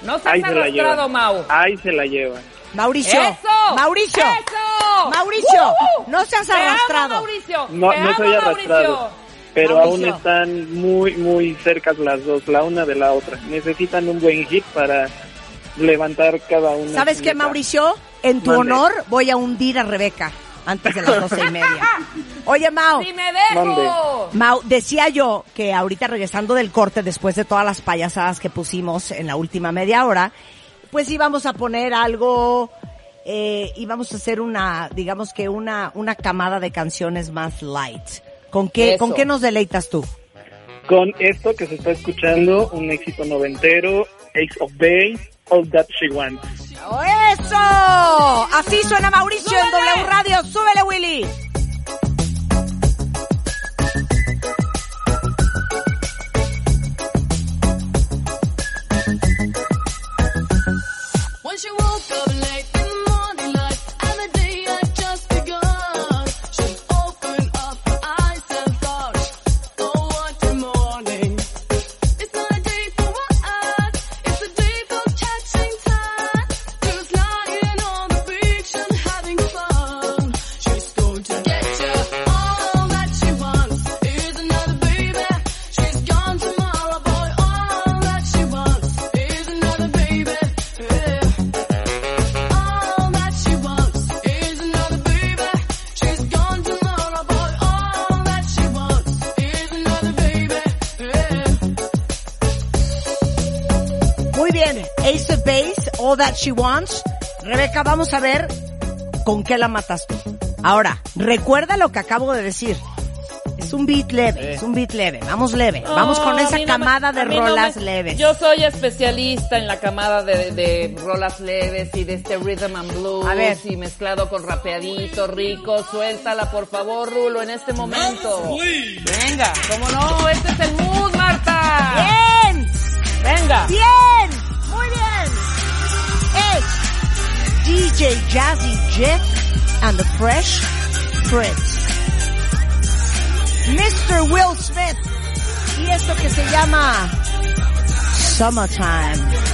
No se la arrastrado. Mau. Ahí se la llevan. Mauricio. ¡Eso! Mauricio. ¡Eso! Mauricio, ¡Uh! no seas amo, arrastrado. Mauricio. No, no amo, soy arrastrado. Mauricio. Pero Mauricio. aún están muy, muy cercas las dos, la una de la otra. Necesitan un buen hit para levantar cada una. ¿Sabes qué. Mauricio? En tu Mande. honor voy a hundir a Rebeca antes de las doce y media. Oye, Mau. ¡Si me dejo! Mau, decía yo que ahorita regresando del corte, después de todas las payasadas que pusimos en la última media hora, pues íbamos a poner algo, eh, íbamos a hacer una, digamos que una, una camada de canciones más light. ¿Con qué, Eso. ¿Con qué nos deleitas tú? Con esto que se está escuchando, un éxito noventero, Ace of Base, All That She Wants. ¡Eso! Así suena Mauricio en W Radio. ¡Súbele, Willy! When she woke up late All That She Wants. Rebeca, vamos a ver con qué la matas tú. Ahora, recuerda lo que acabo de decir. Es un beat leve, es un beat leve. Vamos leve. Vamos con esa me- camada de no rolas me- leves. Yo soy especialista en la camada de, de rolas leves y de este rhythm and blues. A ver. Y mezclado con rapeadito, rico. Suéltala, por favor, Rulo, en este momento. Venga, ¿cómo no? Este es el mood, Marta. ¡Bien! Venga. ¡Bien! ¡Muy bien! Es DJ Jazzy Jeff and the Fresh Prince. Mr. Will Smith. Y esto que se llama Summertime.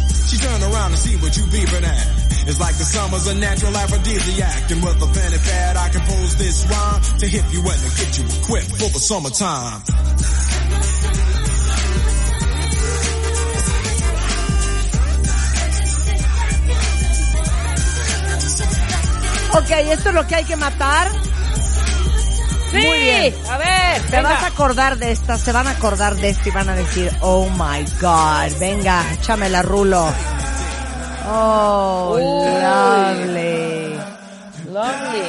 She turn around and see what you beeping at. It's like the summer's a natural aphrodisiac. And with a pen and pad, I compose this rhyme to hit you and to get you equipped for the summertime. Ok, esto es lo que hay que matar. Sí, Muy bien. a ver, Te venga. vas a acordar de esta, se van a acordar de esto y van a decir, oh my god, venga, échamela rulo. Oh, Uy. lovely. Lovely.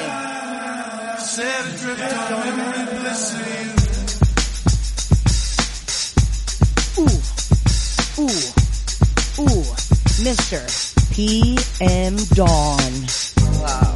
Ooh, ooh, Mr. PM Dawn. Wow.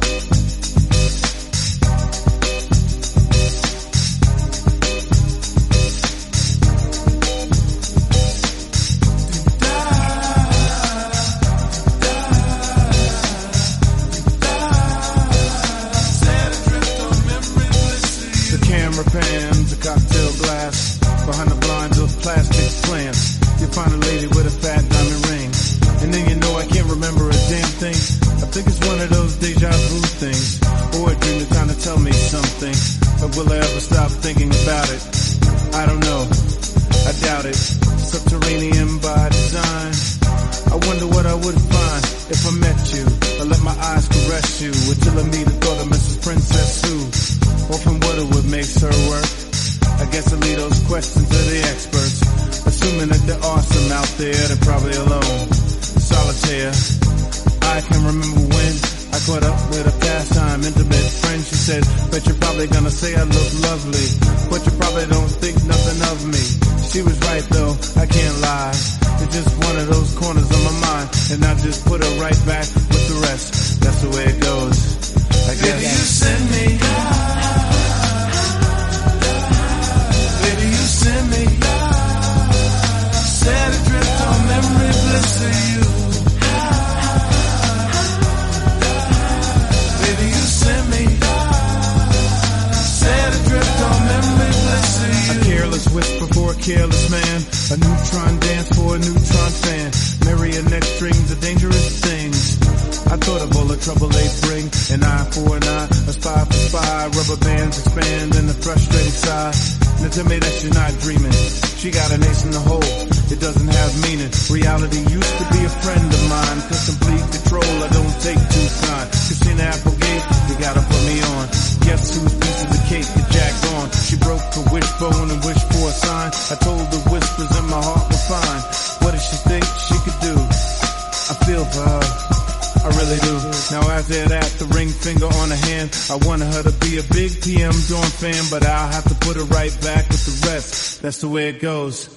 Dawn fan, but I'll have to put her right back with the rest. That's the way it goes.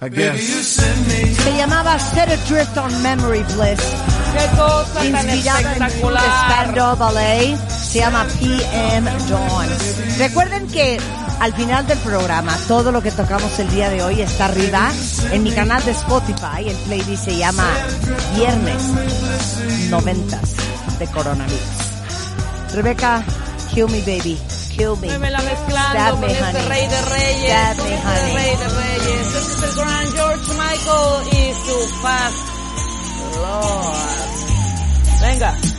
I guess. Se llamaba Set Adrift on Memory Bliss. Qué cosa tan Inspirada en un espectacular. Spandau Ballet. Se llama PM Dawn. Recuerden que al final del programa, todo lo que tocamos el día de hoy está arriba en mi canal de Spotify. El playlist se llama Viernes 90 de Coronavirus. Rebeca, kill me baby. Kill me. Me la mezclando con me, este rey de reyes. Con me, este honey. rey de reyes. Este es el gran George Michael y su Fast Lord. Venga.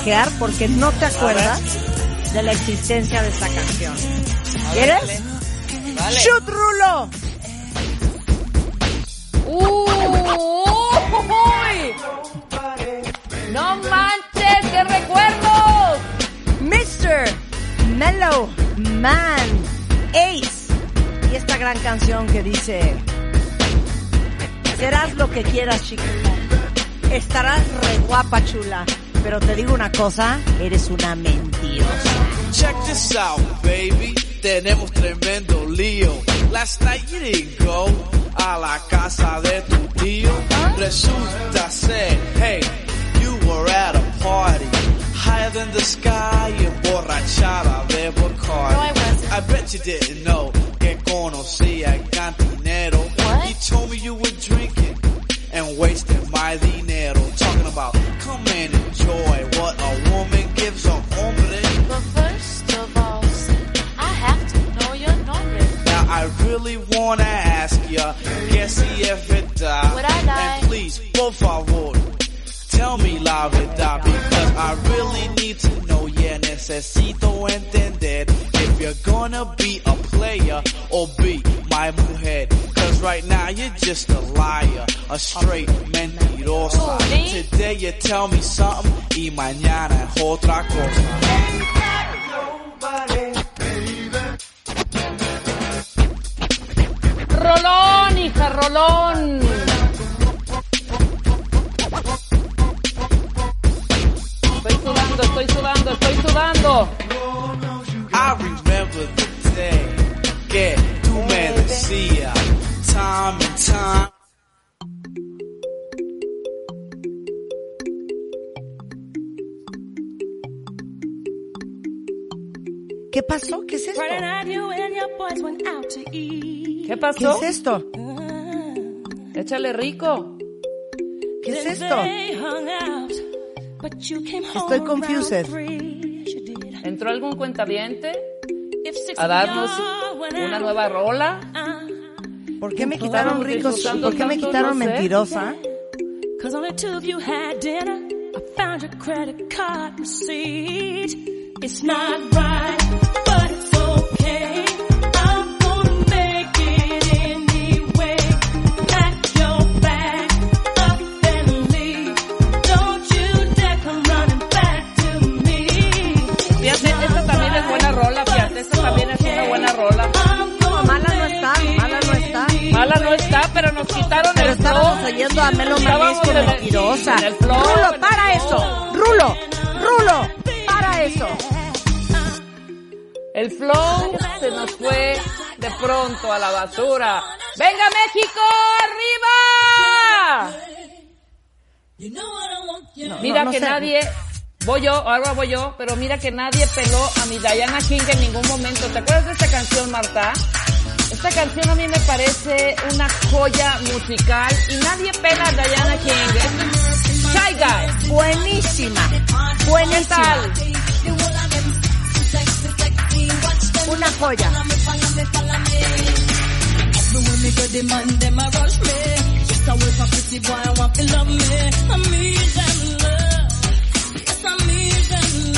Carcajear porque no te acuerdas de la existencia de esta canción. ¿Quieres? Vale. ¡Shoot, Rulo! ¡Uy! ¡No manches! ¡Qué recuerdos! Mr. Mellow Man Ace. Y esta gran canción que dice: Serás lo que quieras, chica. Estarás re guapa, chula. Pero te digo una cosa: eres una mentirosa. Check this out, baby. Tenemos tremendo lío. Last night you didn't go a la casa de tu tío. Resulta ser, hey, you were at a party. Higher than the sky, emborrachada de Bacardi. No, I wasn't. I bet you didn't know And please, por favor, tell me la verdad because I really need to know. Yeah, necesito entender if you're gonna be a player or be my mujer. Cause right now you're just a liar, a straight mentirosa. Oh, me? Today you tell me something y mañana es otra cosa. Rolón, hija, rolón. Sudando, estoy sudando, estoy sudando. I remember the day que tú me decías time and time. ¿Qué pasó? ¿Qué es esto? ¿Qué ¿Qué pasó? es esto? Échale rico. ¿Qué es esto? Estoy confused. ¿Entró algún cuentaviente a darnos una nueva rola? ¿Por qué me quitaron ricos? ¿Por qué me quitaron mentirosa? Cause only two nos quitaron Pero el flow. estábamos oyendo a Melo Marisco en el- mentirosa. en el flow. Rulo, para eso. Rulo, Rulo, para eso. El flow se nos fue de pronto a la basura. ¡Venga México, arriba! Mira no que sé. nadie, voy yo, ahora voy yo, pero mira que nadie peló a mi Diana King en ningún momento. ¿Te acuerdas de esta canción, Marta? Esta canción a mí me parece una joya musical y nadie pela a Diana King. Es Shy Guy. Buenísima, buenísima. Una joya.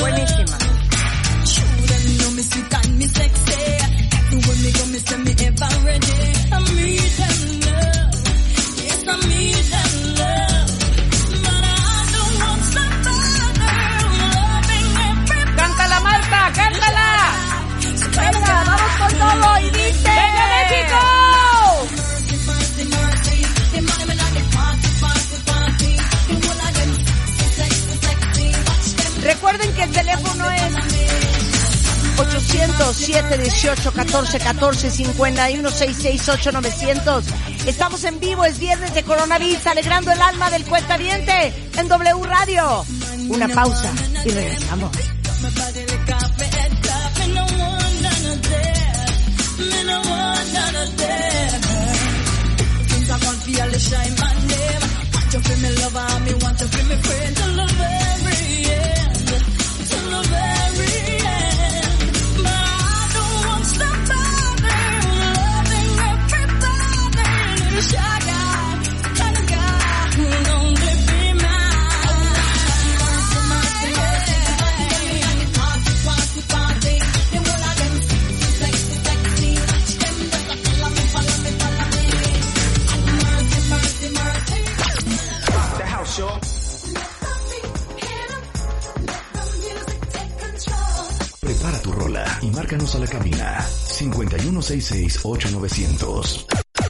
Buenísima. Recuerden que el teléfono es 807 18 14 14 51 668 900. Estamos en vivo, es viernes de Coronavirus, alegrando el alma del cuentaviente en W Radio. Una pausa y regresamos. Feel me lover, me want you feel me friend 866-8900.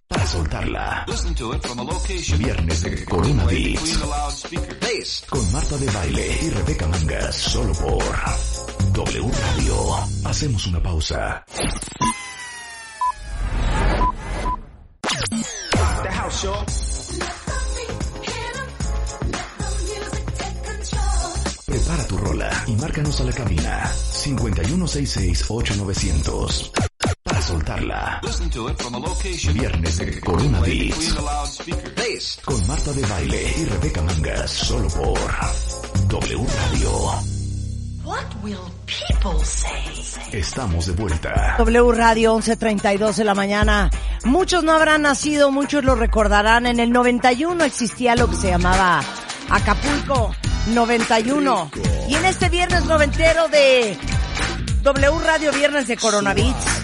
Para soltarla. Viernes de Corona Beats. Con Marta de Baile y Rebeca Mangas. Solo por W Radio. Hacemos una pausa. Prepara tu rola y márcanos a la cabina 5166 8900 escucharla. Viernes de Corona Beats. Con Marta de Baile y Rebeca Mangas. Solo por W Radio. What will people say? Estamos de vuelta. W Radio 11:32 de la mañana. Muchos no habrán nacido, muchos lo recordarán. En el 91 existía lo que se llamaba Acapulco 91. Y en este viernes noventero de W Radio Viernes de Coronavirus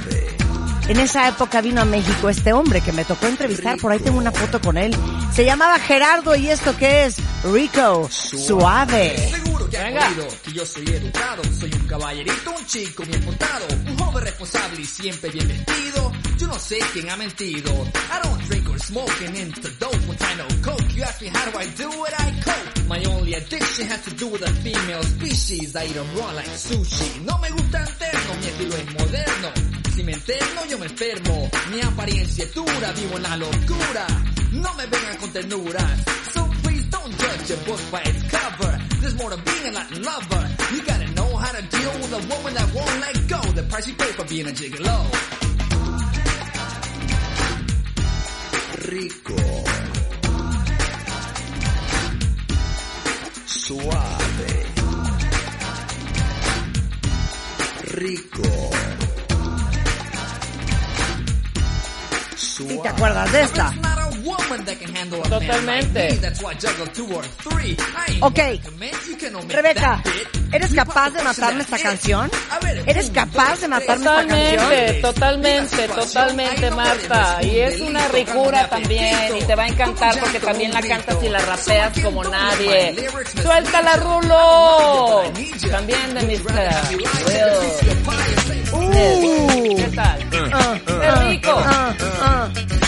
en esa época vino a México este hombre que me tocó entrevistar, por ahí tengo una foto con él. Se llamaba Gerardo y esto que es Rico Suave. Seguro que has oído que yo soy educado, soy un caballerito, un chico bien portado, un joven responsable y siempre bien vestido. Yo no sé quién ha mentido. I don't drink or smoke and into dope when I know coke. You ask me how do I do it, I cope. My only addiction has to do with the female species. I eat 'em raw like sushi. No me gusta el terno, mi estilo es moderno. Si yo me enfermo. Mi apariencia es dura, vivo en la locura. No me vengan con ternuras. So please don't judge a book by its cover. There's more to being a Latin lover. You gotta know how to deal with a woman that won't let go. The price you pay for being a gigolo. Rico. Suave. Rico. ¿Y te acuerdas de esta? Totalmente. man like me. That's why I juggle two or three. I ain't Ok. Rebeca. ¿eres capaz de matarme esta canción? ¿Eres capaz de matarme esta Totalmente, canción? totalmente, totalmente, Marta. Y es una ricura también y te va a encantar porque también la cantas y la rapeas como nadie. ¡Suéltala, Rulo! También de Mr. Will. Uh. ¿Qué tal? Ah, ¡Qué ah, rico!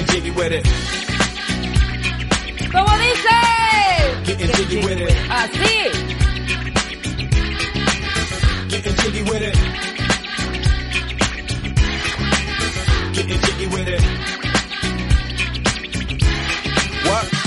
Jiggy with it. ¿Cómo dice? Getting jiggy with it. Así. Getting jiggy with it. Getting jiggy with it.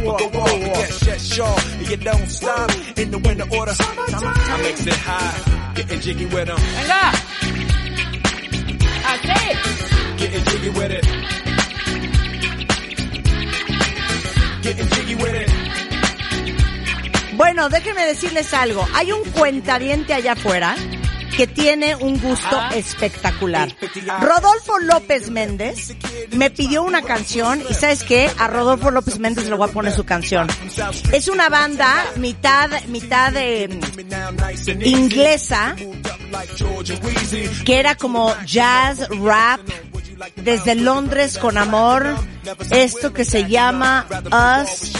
go off. Yes, yes, sure. You don't stop in the winter order. I makes it high, getting jiggy with them. Venga. Así. Getting jiggy with it. Getting jiggy with it. Bueno, déjenme decirles algo. Hay un cuentaviente allá afuera que tiene un gusto espectacular. Rodolfo López Méndez me pidió una canción y ¿sabes qué? A Rodolfo López Méndez le voy a poner su canción. Es una banda mitad, mitad eh, inglesa que era como jazz, rap, desde Londres con amor, esto que se llama Us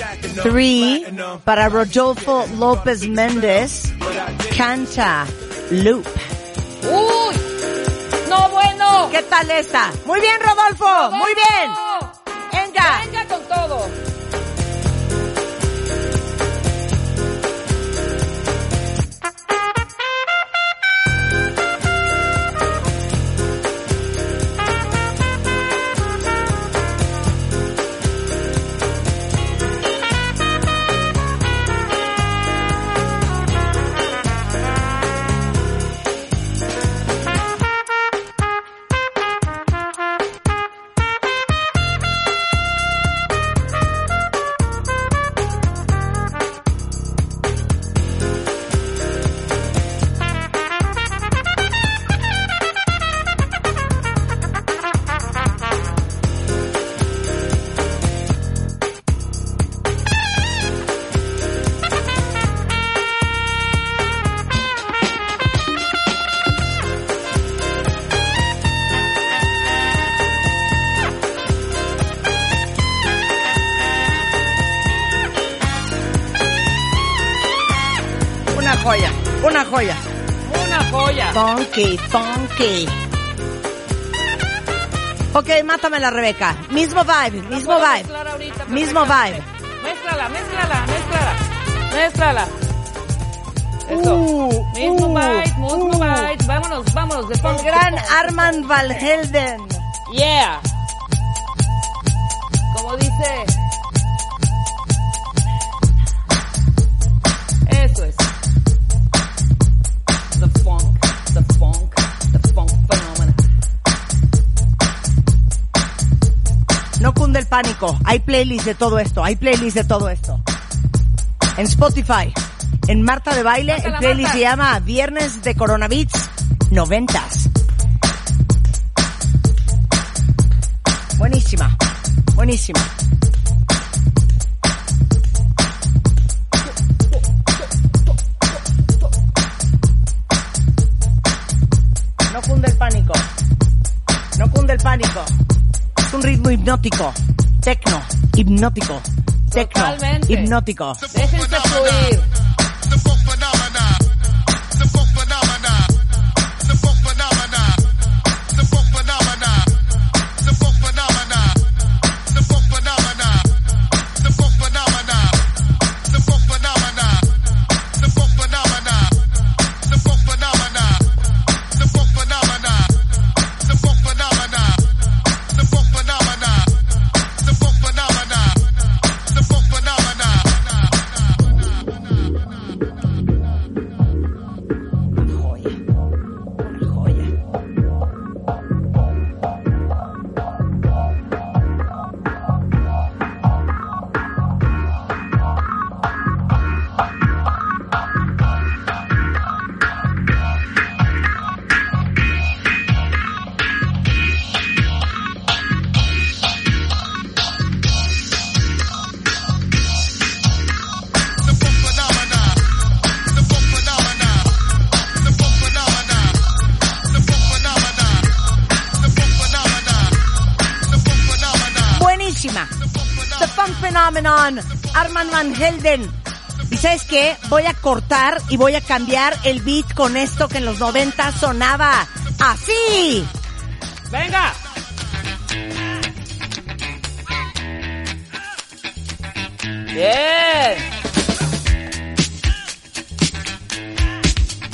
Three para Rodolfo López Méndez, canta Loop. ¡Uy! ¡No, bueno! ¿Qué tal esta? Muy bien, Rodolfo, muy bien. Venga. Venga con todo. Una joya. Una joya. Funky, funky. Ok, mátame la Rebeca. Mismo vibe, mismo puedo vibe. ahorita Mismo vibe. Mézclala, mézclala, mézclala. Mézclala. Eso. Uh, mismo uh, vibe, mismo uh. vibe. Vámonos, vámonos. De El gran. Armand Valhelden. Yeah. Como dice. Pánico. Hay playlists de todo esto. Hay playlists de todo esto. En Spotify. En Marta de Baile, el playlist Marta. se llama Viernes de Coronavirus 90s. Buenísima. Buenísima. No cunde el pánico. No cunde el pánico. Es un ritmo hipnótico. Tecno. Hipnótico. Tecno. Totalmente. Hipnótico. Déjense fluir. Van Helden. Y sabes qué? Voy a cortar y voy a cambiar el beat con esto que en los 90 sonaba así. ¡Venga! Bien.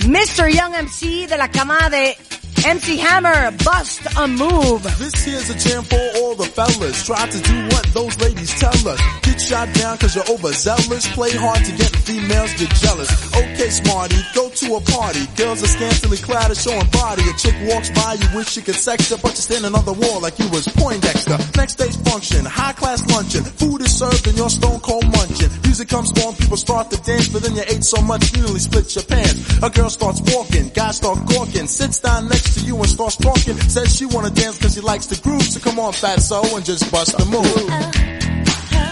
Mr. Young MC de la camada de MC Hammer, Bust a Move. This here's a jam for all the fellas. Try to do what those ladies tell us. Get shot down cause you're overzealous. Play hard to get females get jealous. Okay, smarty, go to a party. Girls are scantily clad and showing body. A chick walks by, you wish you could sex her, but you're standing on the wall like you was Poindexter. Next day's function, high class luncheon. Food is served and you're stone cold munching. Music comes on, people start to dance, but then you ate so much you nearly split your pants. A girl starts walking, guys start gawking, sits down next to you and starts talking. Says she wanna dance cause she likes the groove, so come on fat so and just bust the move. Uh, uh,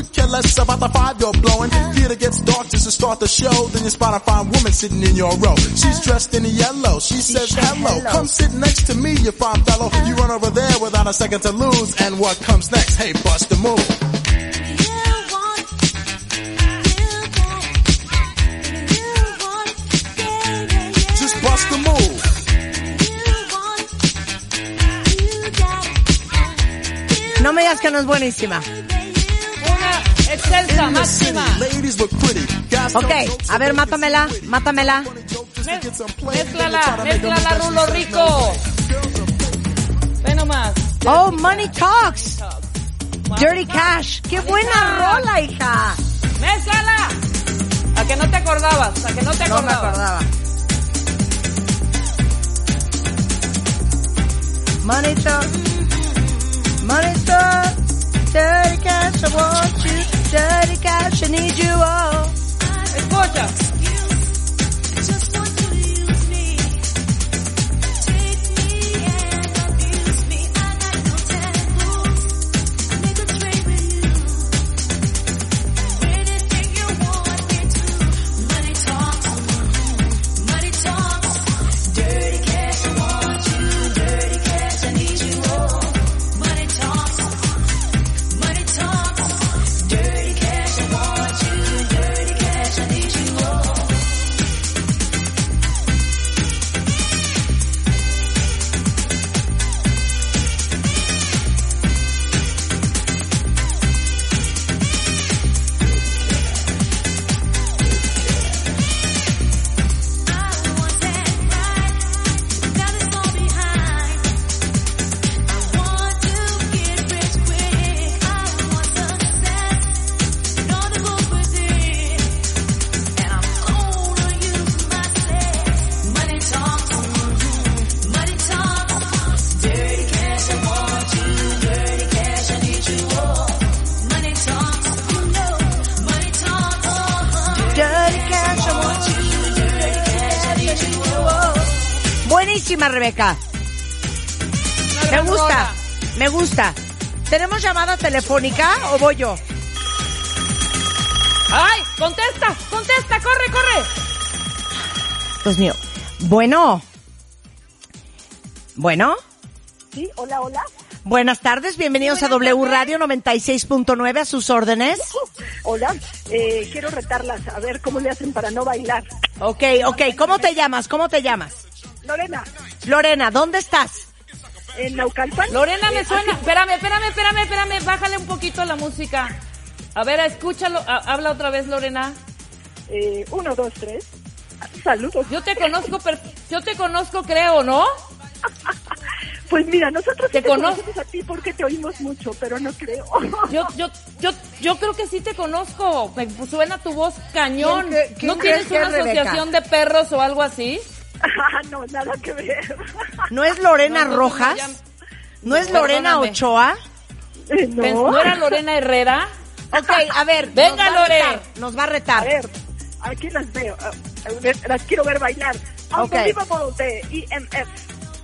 less about the five you're blowing. Theater gets dark just to start the show. Then you spot a fine woman sitting in your row. She's dressed in yellow. She says hello. Come sit next to me, you fine fellow. You run over there without a second to lose. And what comes next? Hey, bust the move. Just bust the move. No me digas que no es buenísima. Excelsa, máxima. Ok, a ver, mátamela, mátamela. Mézclala, mézclala, Rulo Rico. Ve nomás. Oh, Money Talks. Dirty Cash. Qué buena rola, hija. ¡Mézclala! A que no te acordabas, a que no te No me acordabas. acordaba. Money Talks. Money Talks. Dirty Cash, I want you. Dirty Cash, I need you all. Escucha. Dirty telefónica o voy yo? ¡Ay! ¡Contesta! ¡Contesta! ¡Corre, corre! Dios mío. Bueno. Bueno. Sí, hola, hola. Buenas tardes, bienvenidos a W Radio 96.9 a sus órdenes. Hola, eh, quiero retarlas a ver cómo le hacen para no bailar. Ok, ok, ¿cómo te llamas? ¿Cómo te llamas? Lorena, Lorena, ¿dónde estás? En Naucalpan. Lorena, me Eh, suena. Espérame, espérame, espérame, espérame. Bájale un poquito la música. A ver, escúchalo. ha- Habla otra vez, Lorena. Eh, uno, dos, tres. Saludos. Yo te conozco, per- yo te conozco, creo, ¿no? Pues mira, nosotros ¿Te sí te conozco? conocemos a ti porque te oímos mucho, pero no creo. Yo, yo, yo, yo creo que sí te conozco. Me suena tu voz cañón. ¿Quién cre- quién ¿No tienes una Rebeca? asociación de perros o algo así? Ah, no, nada que ver. ¿No es Lorena No, no, Rojas? no, ya- ¿No es Lorena Perdóname. Ochoa? Eh, no. ¿No era Lorena Herrera? Ok, a ver. Venga, nos va a Lore. retar, Nos va a retar. A ver, aquí las veo. Ah, ver, las quiero ver bailar. Ok. Unbelievable de EMF.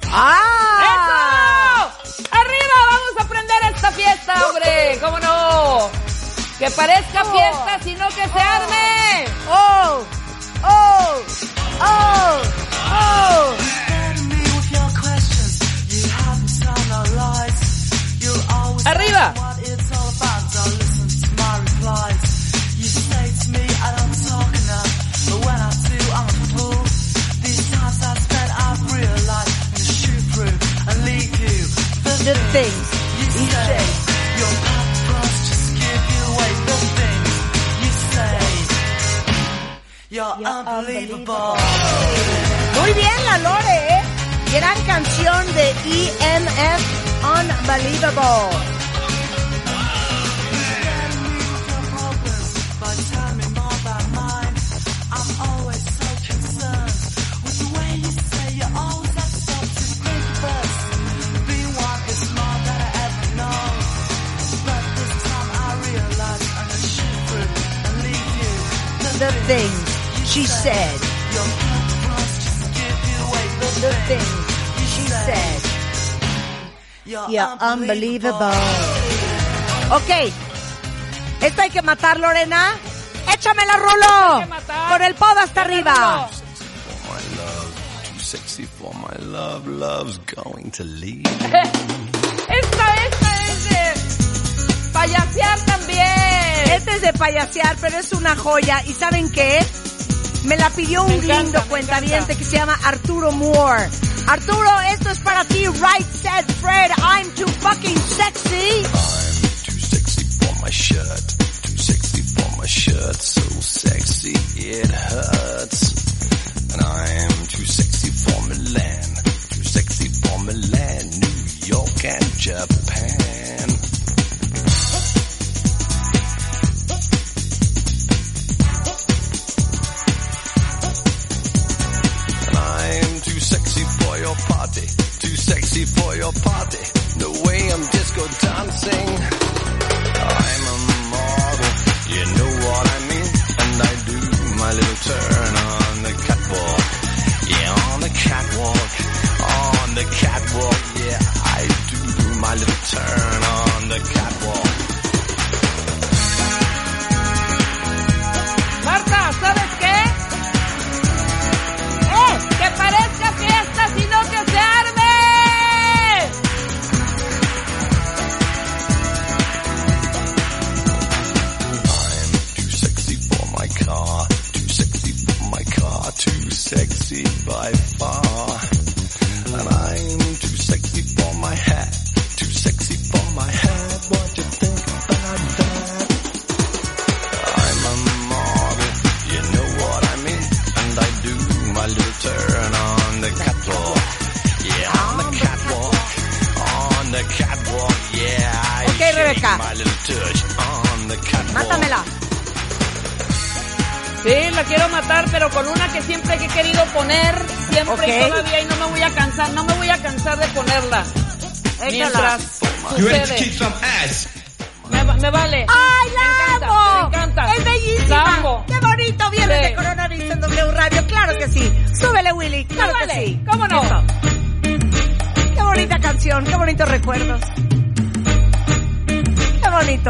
¡Ah! ¡Eso! ¡Arriba! ¡Vamos a prender esta fiesta, hombre! ¿Cómo no? Que parezca fiesta, sino que se arme. ¡Oh! ¡Oh! ¡Oh! ¡Oh! ¡Arriba! The things he said. Muy bien, la Lore, ¿eh? Gran canción de EMF, Unbelievable. The things she said. The things she said. You're unbelievable. Ok. Esto hay que matar, Lorena. ¡Échamela, Rulo! Con el podo hasta arriba. Sexy for my love, love's going to leave. Esta, esta es de payasear también. Este es de payasear, pero es una joya. ¿Y saben qué? Me la pidió un encanta, lindo cuentaviente que se llama Arturo Moore. Arturo, esto es para ti. Right said Fred, I'm too fucking sexy. Too sexy for my shirt, too sexy for my shirt, so sexy it hurts. And I'm too sexy for Milan, too sexy for Milan, New York and Japan. Sexy for your party, too sexy for your party. The way I'm disco dancing. I'm a model, you know what I mean. And I do my little turn on the catwalk. Yeah, on the catwalk, on the catwalk. Yeah, I do my little turn on the catwalk. Fiesta,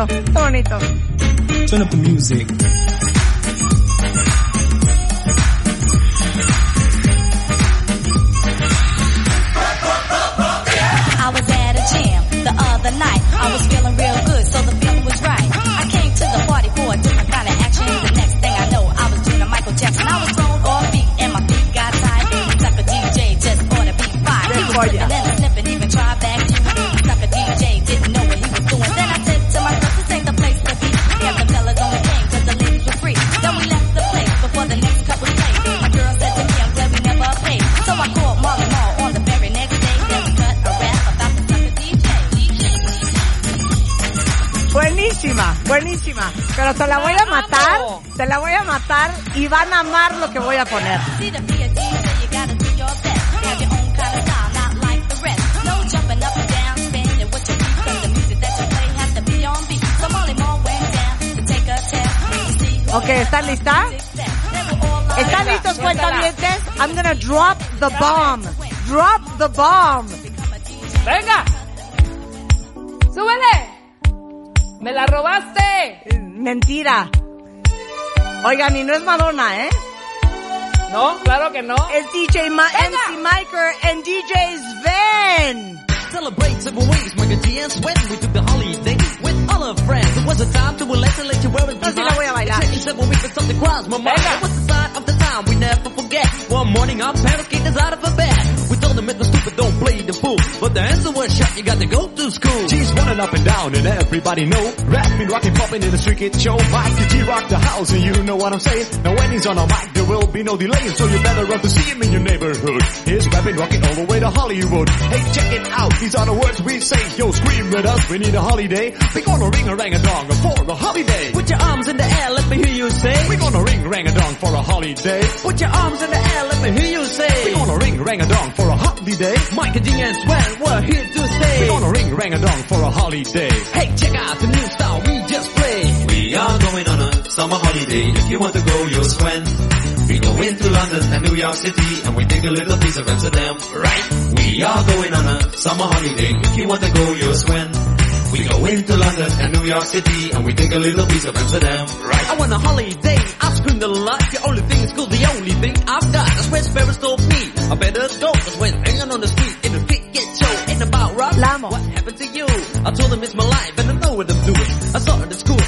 bonito, bonito. Turn up the music. Moore went down to take a test. You see Ok, ¿están listas? ¿Están listos, cuentavientes? I'm gonna drop the bomb. Drop the bomb. ¡Venga! ¡Súbele! ¡Me la robaste! Mentira. Oigan, y no es Madonna, ¿eh? No, claro que no. Es DJ Ma MC Miker and DJ Sven. Celebrate several ways, Mike G and Sweat. We took the holiday with all our friends. It was a time to relax and let you wear it. No, sí la voy a bailar. Taking several weeks, but something crossed my mind. It was the sign of the time we never forget. One morning, our parents kicked us out of a bed. We told them it was stupid, don't play the fool. But the answer was shut, you got to go to school. G's up and down and everybody know. Rapping, rocking, popping in the street kid show. Mike the G rock the house and you know what I'm saying. Now when he's on a mic will be no delay. So you better run to see him in your neighborhood. He's rapping, rocking all the way to Hollywood. Hey check it out, these are the words we say. Yo scream with us, we need a holiday. We gonna ring a rang a dong for the holiday. Put your arms in the air, let me hear you say. We're gonna ring rang a dong for a holiday. Put your arms in the air, let me hear you say. We're gonna ring rang a dong for a holiday. Mike G and Sweat, we're here to stay. We're gonna ring rang a dong for a holiday. Hey, check out the new style we just played. We are going on a summer holiday. If you want to go, you'll swim. We go into London and New York City and we take a little piece of Amsterdam, right? We are going on a summer holiday. If you want to go, you'll swim. We go into London and New York City and we take a little piece of Amsterdam, right? I want a holiday. I screamed a lot. The only thing is cool. The only thing I've got. That's where Sparrows told me. I better go. Cause when hanging on the street in the street get show. Ain't about rock. Lamo. What happened to you? I told him it's my life and I know what I'm doing.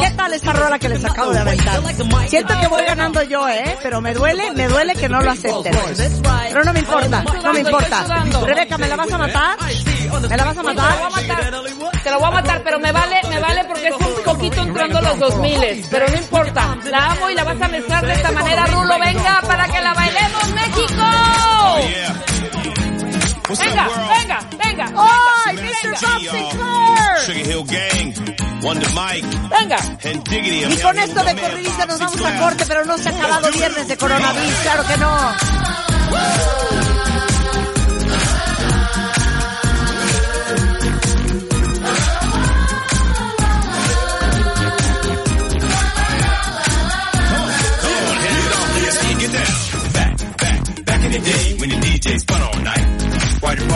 ¿Qué tal esta rola que les acabo de aventar? Siento que voy ganando yo, ¿eh? Pero me duele, me duele que no lo acepten. Pero no me importa, no me importa. Rebeca, ¿me la vas a matar? ¿Me la vas a matar? Te lo voy a matar, pero me vale, me vale porque es un poquito entrando los 2000 pero no importa. La amo y la vas a mezclar de esta manera, Rulo. Venga, para que la bailemos, México. Venga, venga, venga. ¡Ay, Mr. Bob Sinclair! Venga. Y con esto de corridita nos vamos a corte, pero no se ha acabado viernes de coronavirus, claro que no. Back, back, back in the day when the night. Why the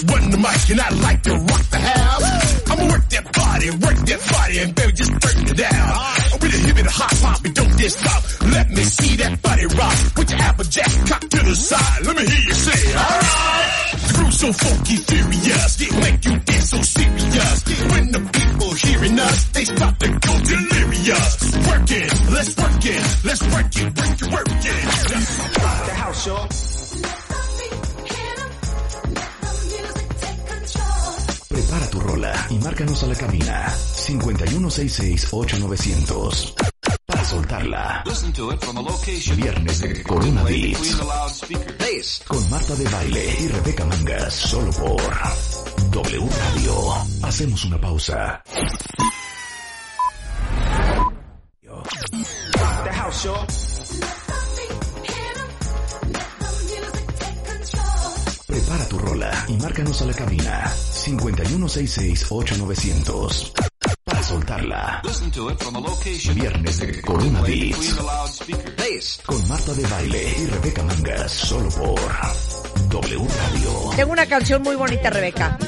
and I like to rock the house. I'ma work that body, work that body, and baby, just turn it down. With a hip and a hop hop, and don't just stop. Let me see that body rock. Put your applejack cock to the side. Let me hear you say, alright. The so funky, furious, it make you get so serious. When the people hearing us, they start to go delirious. Work it, let's work it, let's work it, work it, work it. Rock the house, y'all. Prepara tu rola y márcanos a la cabina 5166-8900 para soltarla. Listen to it from a location Viernes de Corona Beats con Marta de Baile y Rebeca Mangas solo por W Radio. Hacemos una pausa. Rock the house, y'all. Prepara tu rola y márcanos a la cabina 5166-8900 para soltarla. Listen to it from a location Viernes de Corona Beats con Marta de Baile y Rebeca Mangas solo por W Radio. Tengo una canción muy bonita, Rebeca,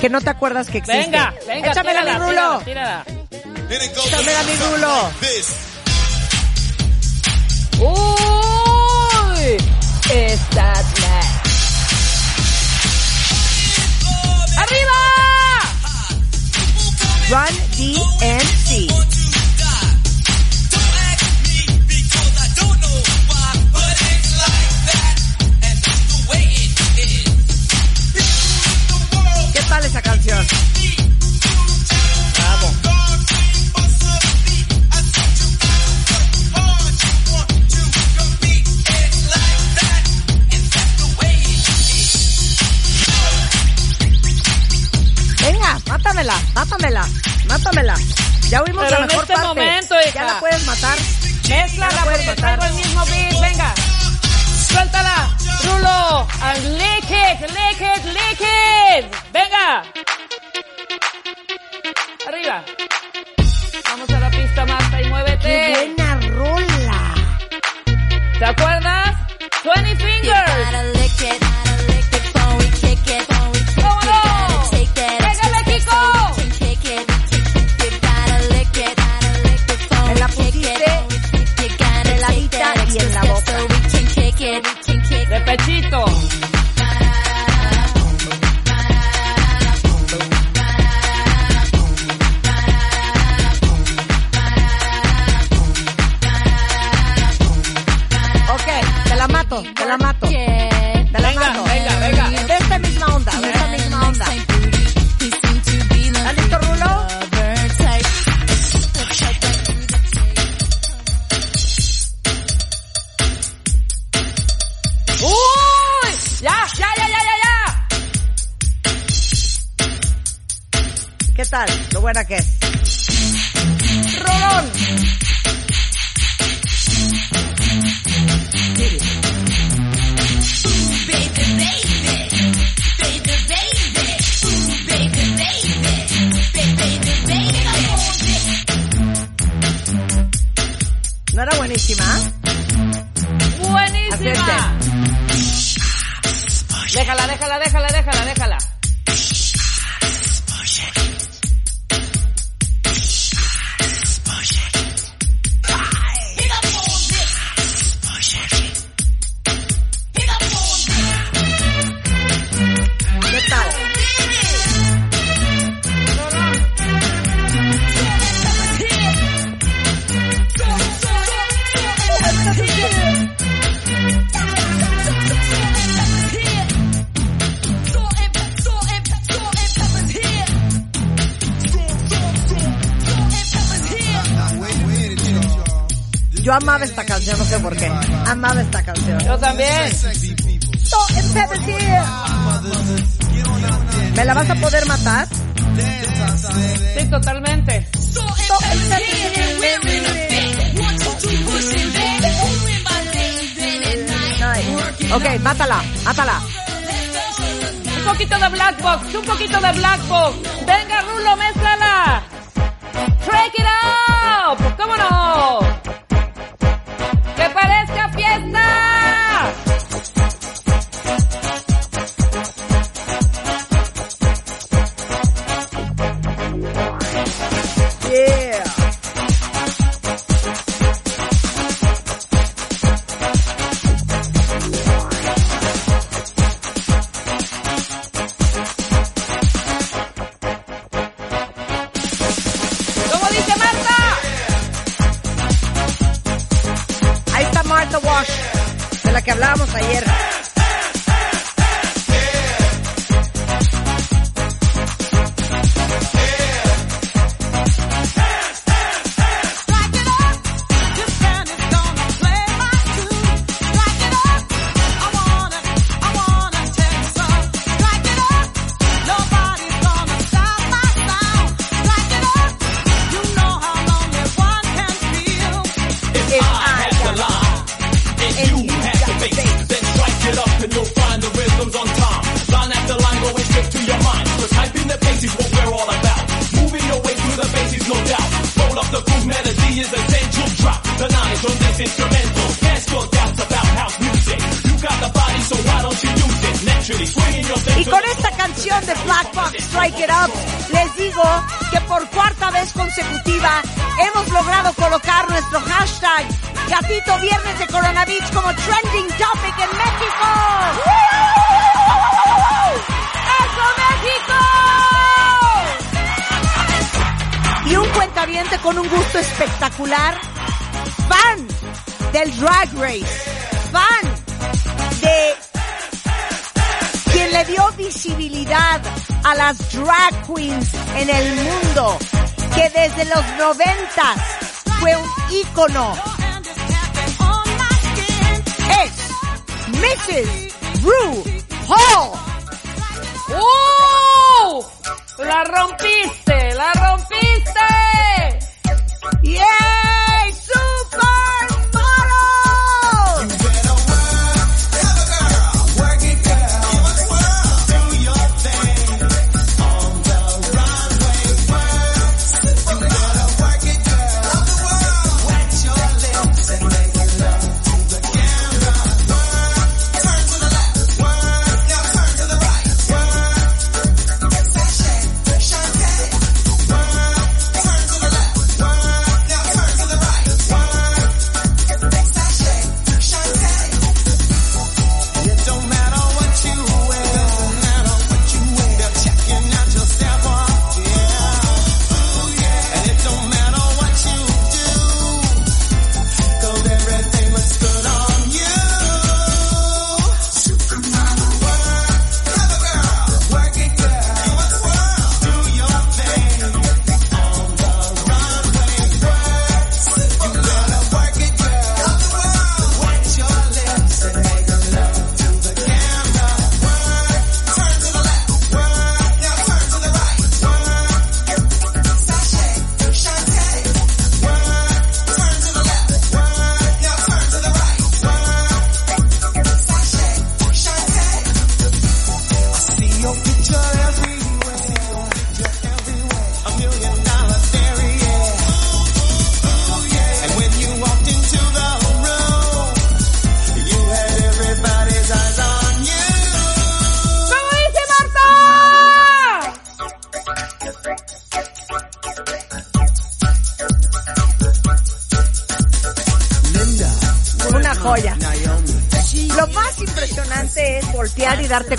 que no te acuerdas que existe. Venga, venga, Échamela, tírala, mi rulo. tírala, Échamela, mi rulo. ¡Uy! Estás next. ¡Arriba! Run DMC. Mátamela, mátamela. Ya oímos Pero la en mejor este parte. momento, ya la puedes matar. Mézclala Ya la puedes porque matar. traigo el mismo beat. Venga. Suéltala. Rulo. And lick it, lick it, lick it. Venga. Arriba. Vamos a la pista, Marta, y muévete. ¡Qué buena rola! ¿Te acuerdas? 20 fingers. Yo amaba esta canción, no sé por qué. Amaba esta canción. Yo también. ¿Me la vas a poder matar? Sí, totalmente. Ok, mátala, mátala. Un poquito de Black Box, un poquito de Black Box. Venga, Rulo, mézclala. Break it out. ¿Cómo no?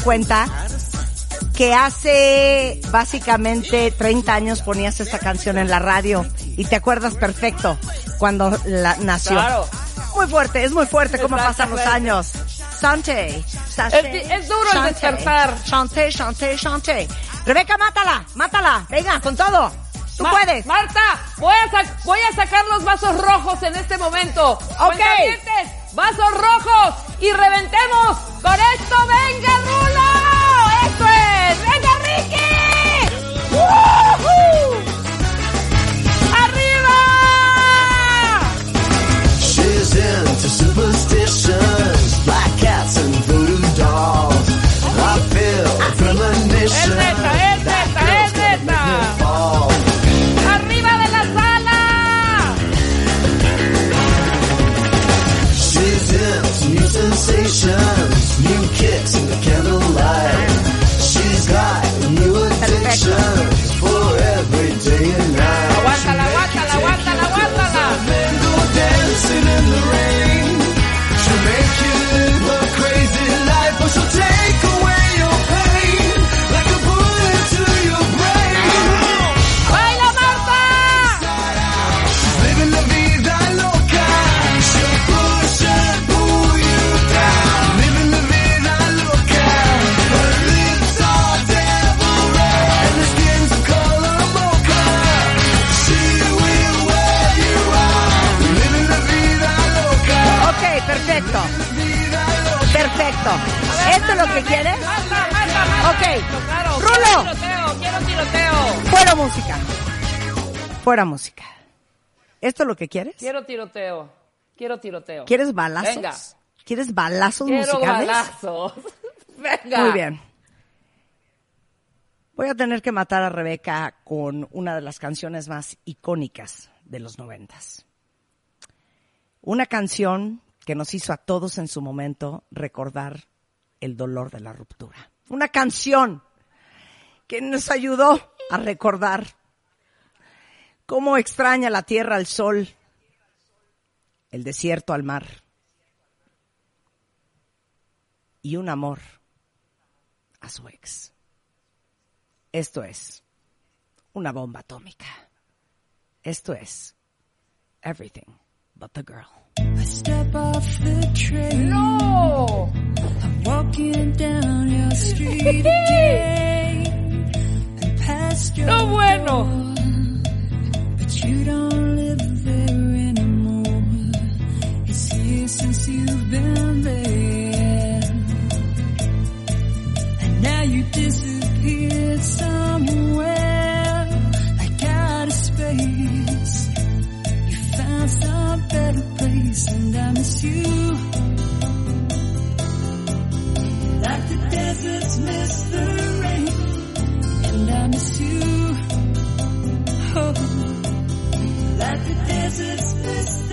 cuenta que hace básicamente 30 años ponías esta canción en la radio y te acuerdas perfecto cuando la, nació. Muy fuerte, es muy fuerte cómo pasan los años. Chante, es, duro el despertar. Rebeca, mátala, mátala. Venga, con todo. Tú puedes. Marta, voy a, voy a sacar los vasos rojos en este momento. Ok. Vasos rojos y reventemos ¿Esto es lo que quieres? Ok. Claro, Rulo. quiero tiroteo, quiero tiroteo. Fuera música. Fuera música. ¿Esto es lo que quieres? Quiero tiroteo. Quiero tiroteo. ¿Quieres balazos? Venga. ¿Quieres balazos Quiero musicales? balazos. Venga. Muy bien. Voy a tener que matar a Rebeca con una de las canciones más icónicas de los noventas. Una canción que nos hizo a todos en su momento recordar el dolor de la ruptura. Una canción que nos ayudó a recordar cómo extraña la tierra al sol, el desierto al mar y un amor a su ex. Esto es una bomba atómica. Esto es Everything But the Girl. I step off the train. No. Walking down your street again. And past your No bueno. door. But you don't live there anymore. It's years since you've been there. And now you disappeared somewhere. Like out of space. You found some better place and I miss you. You. Oh, like the deserts miss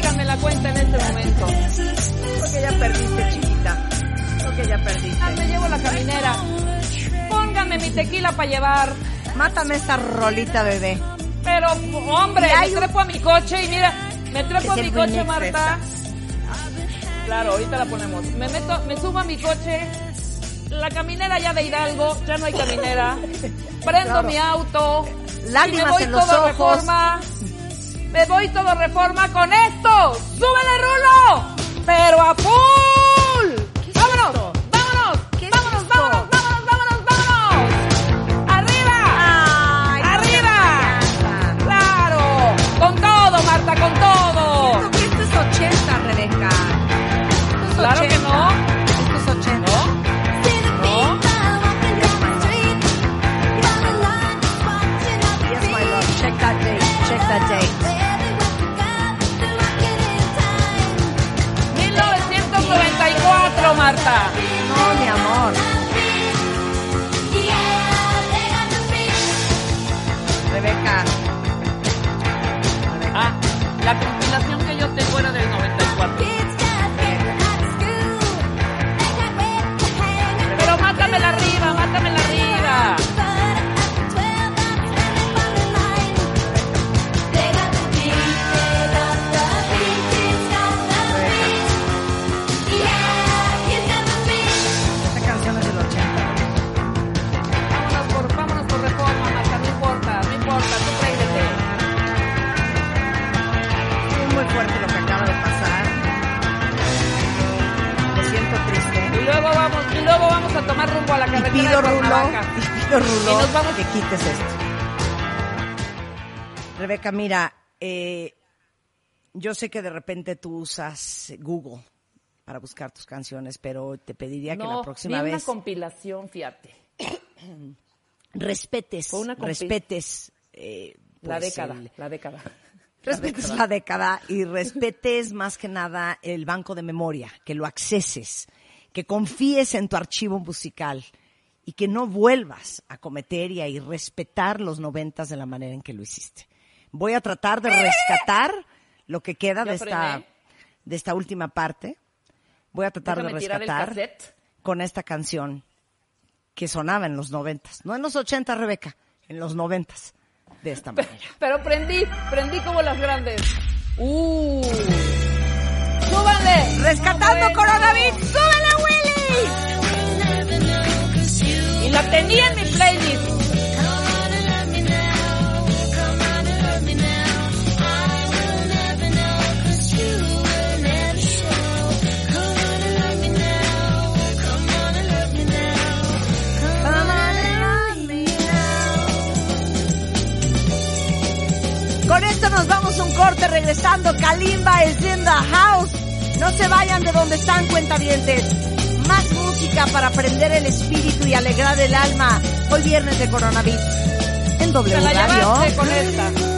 Tráigame la cuenta en este momento. Creo que ya perdiste, chiquita. Creo que ya perdiste. Ah, me llevo la caminera. Póngame mi tequila para llevar. Mátame esta rolita, bebé. Pero, hombre, me un- trepo a mi coche y mira, me trepo a mi coche, Marta. Claro, ahorita la ponemos. Me meto, me subo a mi coche. La caminera ya de Hidalgo, ya no hay caminera. Prendo Claro. mi auto. Lágrimas y me voy en los todo ojos. reforma. Me voy todo reforma con esto. ¡Súbele, Rulo! ¡Pero a full! ¡Vámonos! ¡Vámonos! ¡Vámonos, vámonos, vámonos, vámonos, vámonos! ¡Arriba! ¡Arriba! ¡Claro! ¡Con todo, Marta, con todo! Esto es 80, Rebeca. Esto es Claro que 80. no. Ah, la compilación que yo tengo era del 94. Rebeca, mira, eh, yo sé que de repente tú usas Google para buscar tus canciones, pero te pediría que la próxima vez una compilación, fíjate. respetes, una respetes eh, La pues, década, el- la década. respetes la década y respetes más que nada el banco de memoria, que lo acceses, que confíes en tu archivo musical y que no vuelvas a cometer y a irrespetar los noventas de la manera en que lo hiciste. Voy a tratar de rescatar lo que queda de esta, de esta última parte. Voy a tratar Déjame de rescatar con esta canción que sonaba en los noventas. No en los ochentas, Rebeca, en los noventas. De esta manera. Pero prendí, prendí como las grandes. ¡Uh! ¡Súbanle! ¡Rescatando coronavirus! ¡Súbele, Willy! Y la tenía en mi playlist. Esto nos vamos a un corte regresando. Kalimba is in the house. No se vayan de donde están cuentavientes. Más música para prender el espíritu y alegrar el alma. Hoy viernes de coronavirus. En doble radio. con esta.